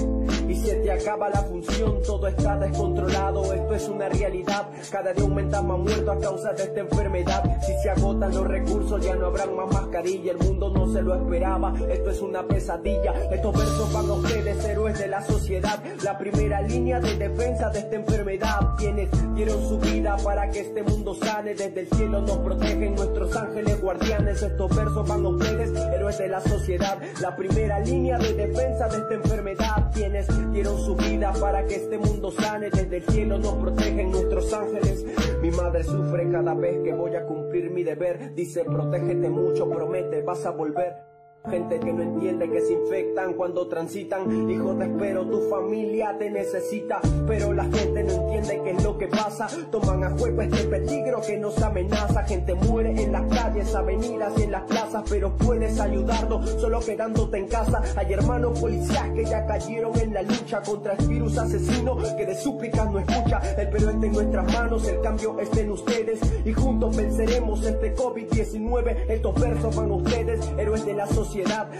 Y se te acaba la función, todo está descontrolado, esto es una realidad. Cada día aumentan más muertos a causa de esta enfermedad. Si se agotan los recursos ya no habrán más mascarilla, el mundo no se lo esperaba, esto es una pesadilla. Estos versos van a ustedes, héroes de la sociedad, la primera línea de defensa de esta enfermedad. Quienes dieron su vida para que este mundo sane desde el cielo nos protegen nuestros ángeles guardianes. Estos versos van a ustedes, héroes de la sociedad. La primera línea de defensa de esta enfermedad. Quienes dieron su vida para que este mundo sane. Desde el cielo nos protegen nuestros ángeles. Mi madre sufre cada vez que voy a cumplir mi deber. Dice, protégete mucho, promete, vas a volver. Gente que no entiende que se infectan cuando transitan. Hijo, te espero, tu familia te necesita. Pero la gente no entiende qué es lo que pasa. Toman a juego este peligro que nos amenaza. Gente muere en las calles, avenidas y en las plazas. Pero puedes ayudarnos solo quedándote en casa. Hay hermanos policías que ya cayeron en la lucha contra el virus asesino que de súplicas no escucha. El Perú está en nuestras manos, el cambio está en ustedes. Y juntos venceremos este COVID-19. Estos versos van ustedes, héroes de la sociedad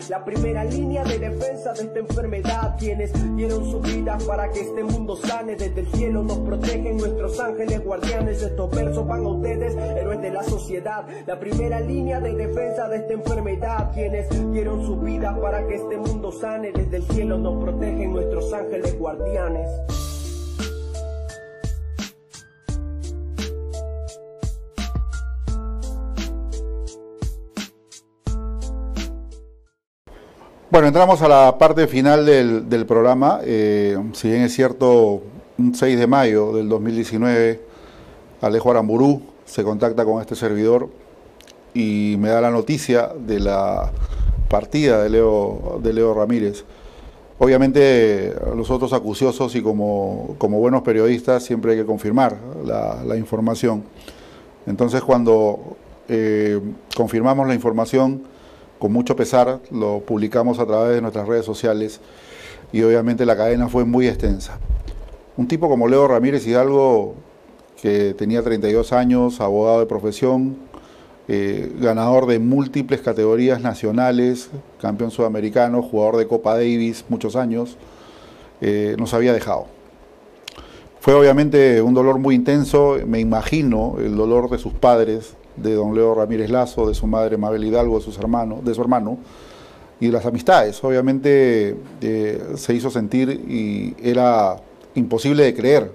la primera línea de defensa de esta enfermedad, quienes dieron su vida para que este mundo sane, desde el cielo nos protegen nuestros ángeles guardianes, estos versos van a ustedes, héroes de la sociedad, la primera línea de defensa de esta enfermedad, quienes dieron su vida para que este mundo sane, desde el cielo nos protegen nuestros ángeles guardianes. Bueno, entramos a la parte final del, programa. Eh, si bien es cierto, un 6 de mayo del 2019, Alejo Aramburú se contacta con este servidor y me da la noticia de la partida de Leo, de Leo Ramírez. Obviamente, los otros acuciosos y como, buenos periodistas siempre hay que confirmar la, información. Entonces, cuando eh, confirmamos la información, con mucho pesar, lo publicamos a través de nuestras redes sociales y obviamente la cadena fue muy extensa. Un tipo como Leo Ramírez Hidalgo que tenía 32 años, abogado de profesión, eh, ganador de múltiples categorías nacionales, campeón sudamericano, jugador de Copa Davis muchos años, eh, nos había dejado. Fue obviamente un dolor muy intenso, me imagino el dolor de sus padres, de don Leo Ramírez Lazo, de su madre Mabel Hidalgo, de, sus hermanos, de su hermano, y las amistades. Obviamente eh, se hizo sentir y era imposible de creer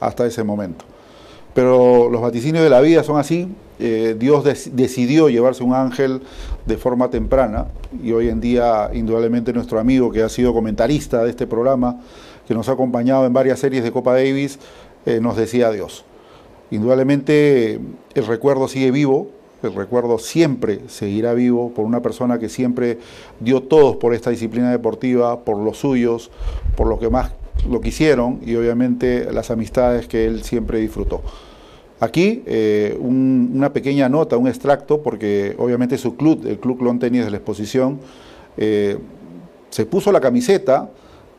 hasta ese momento. Pero los vaticinios de la vida son así. Eh, Dios decidió llevarse un ángel de forma temprana y hoy en día indudablemente nuestro amigo que ha sido comentarista de este programa, que nos ha acompañado en varias series de Copa Davis, eh, nos decía adiós. Indudablemente el recuerdo sigue vivo, el recuerdo siempre seguirá vivo por una persona que siempre dio todos por esta disciplina deportiva, por los suyos, por lo que más lo quisieron y obviamente las amistades que él siempre disfrutó. Aquí eh, una pequeña nota, un extracto, porque obviamente su club, el Club Clon Tenis de la exposición, eh, se puso la camiseta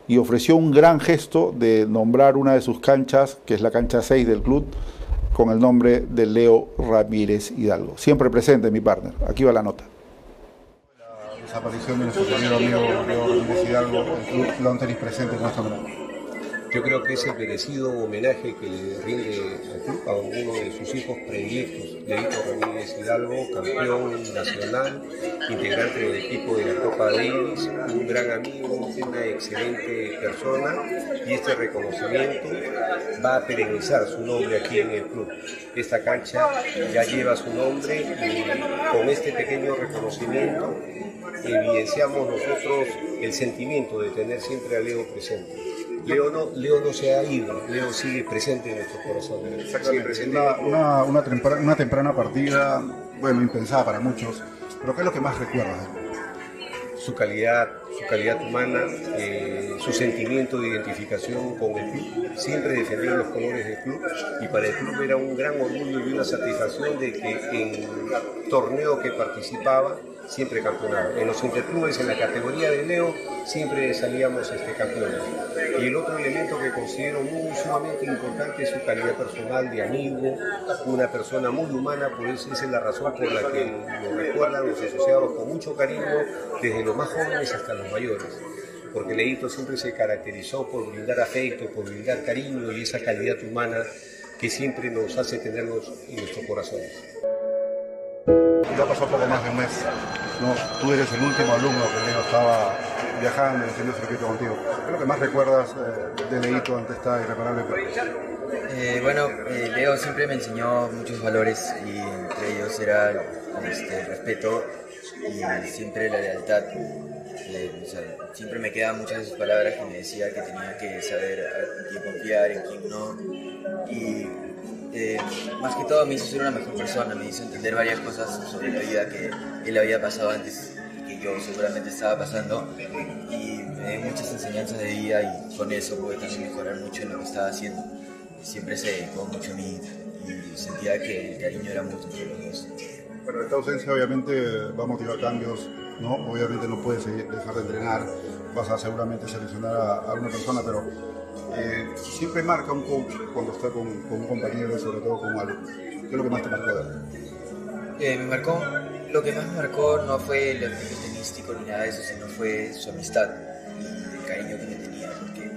y ofreció un gran gesto de nombrar una de sus canchas, que es la cancha 6 del club, con el nombre de Leo Ramírez Hidalgo. Siempre presente mi partner. Aquí va la nota. La desaparición de nuestro amigo Leo Ramírez Hidalgo, el club Clon Tenis presente en nuestro yo creo que es el merecido homenaje que le rinde al club a uno de sus hijos predilectos, Leito Ramírez Hidalgo, campeón nacional, integrante del equipo de la Copa Davis, un gran amigo, una excelente persona y este reconocimiento va a perenizar su nombre aquí en el club. Esta cancha ya lleva su nombre y con este pequeño reconocimiento evidenciamos nosotros el sentimiento de tener siempre a Leo presente. Leo no, Leo no se ha ido, Leo sigue presente en nuestro corazón. Una, una, una, temprana, partida, bueno, impensada para muchos, pero ¿qué es lo que más recuerdas Su calidad, su calidad humana, eh, su sentimiento de identificación con el club. Siempre defendió los colores del club y para el club era un gran orgullo y una satisfacción de que en torneo que participaba siempre campeonado. En los interclubes, en la categoría de Leo, siempre salíamos este, campeones. Y el otro elemento que considero muy sumamente importante es su calidad personal de amigo, una persona muy humana, por eso esa es la razón por la que lo recuerdan los asociados con mucho cariño, desde los más jóvenes hasta los mayores. Porque Leito siempre se caracterizó por brindar afecto, por brindar cariño y esa calidad humana que siempre nos hace tenerlos en nuestros corazones ya pasó poco más de un mes. ¿no? Tú eres el último alumno que Leo estaba viajando y haciendo circuito contigo. ¿Qué es lo que más recuerdas eh, de Leito ante esta irreparable eh, Bueno, eh, Leo siempre me enseñó muchos valores y entre ellos era este, el respeto y siempre la lealtad. siempre me quedan muchas de sus palabras que me decía que tenía que saber en quién confiar, en quién no. Y eh, más que todo me hizo ser una mejor persona, me hizo entender varias cosas sobre la vida que él había pasado antes que yo seguramente estaba pasando y me dio muchas enseñanzas de vida y con eso pude también mejorar mucho en lo que estaba haciendo. Siempre se dedicó mucho a mí y sentía que el cariño era mutuo entre los dos. Bueno, esta ausencia obviamente va a motivar cambios, ¿no? Obviamente no puedes dejar de entrenar, vas a seguramente seleccionar a, a una persona, pero eh, siempre marca un coach cuando está con, un compañero, sobre todo con algo. ¿Qué es lo que más te marcó de eh, me marcó, lo que más me marcó no fue el aspecto tenístico ni nada de eso, sino fue su amistad y el cariño que me tenía, porque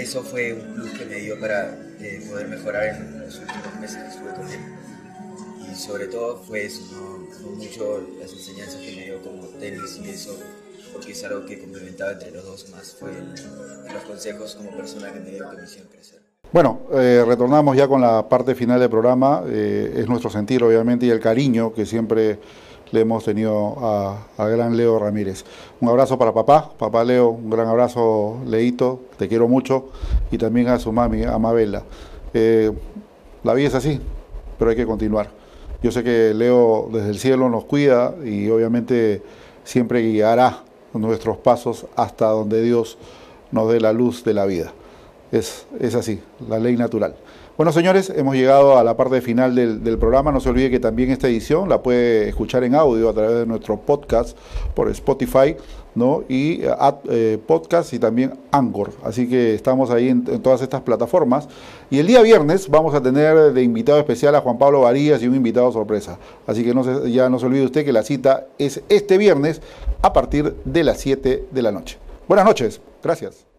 eso fue un plus que me dio para eh, poder mejorar en los últimos meses que estuve con él. Y sobre todo fue eso, no, mucho las enseñanzas que me dio como tenis y eso porque es algo que complementaba entre los dos más, fue los consejos como persona que me dio que me hicieron crecer. Bueno, eh, retornamos ya con la parte final del programa. Eh, es nuestro sentir, obviamente, y el cariño que siempre le hemos tenido a, gran Leo Ramírez. Un abrazo para papá, papá Leo, un gran abrazo, Leito, te quiero mucho, y también a su mami, a Mabela. Eh, la vida es así, pero hay que continuar. Yo sé que Leo desde el cielo nos cuida y obviamente siempre guiará nuestros pasos hasta donde Dios nos dé la luz de la vida. Es, es así, la ley natural. Bueno, señores, hemos llegado a la parte final del, programa. No se olvide que también esta edición la puede escuchar en audio a través de nuestro podcast por Spotify, ¿no? Y eh, eh, podcast y también Anchor. Así que estamos ahí en, todas estas plataformas. Y el día viernes vamos a tener de invitado especial a Juan Pablo Varías y un invitado sorpresa. Así que ya no se olvide usted que la cita es este viernes a partir de las 7 de la noche. Buenas noches. Gracias.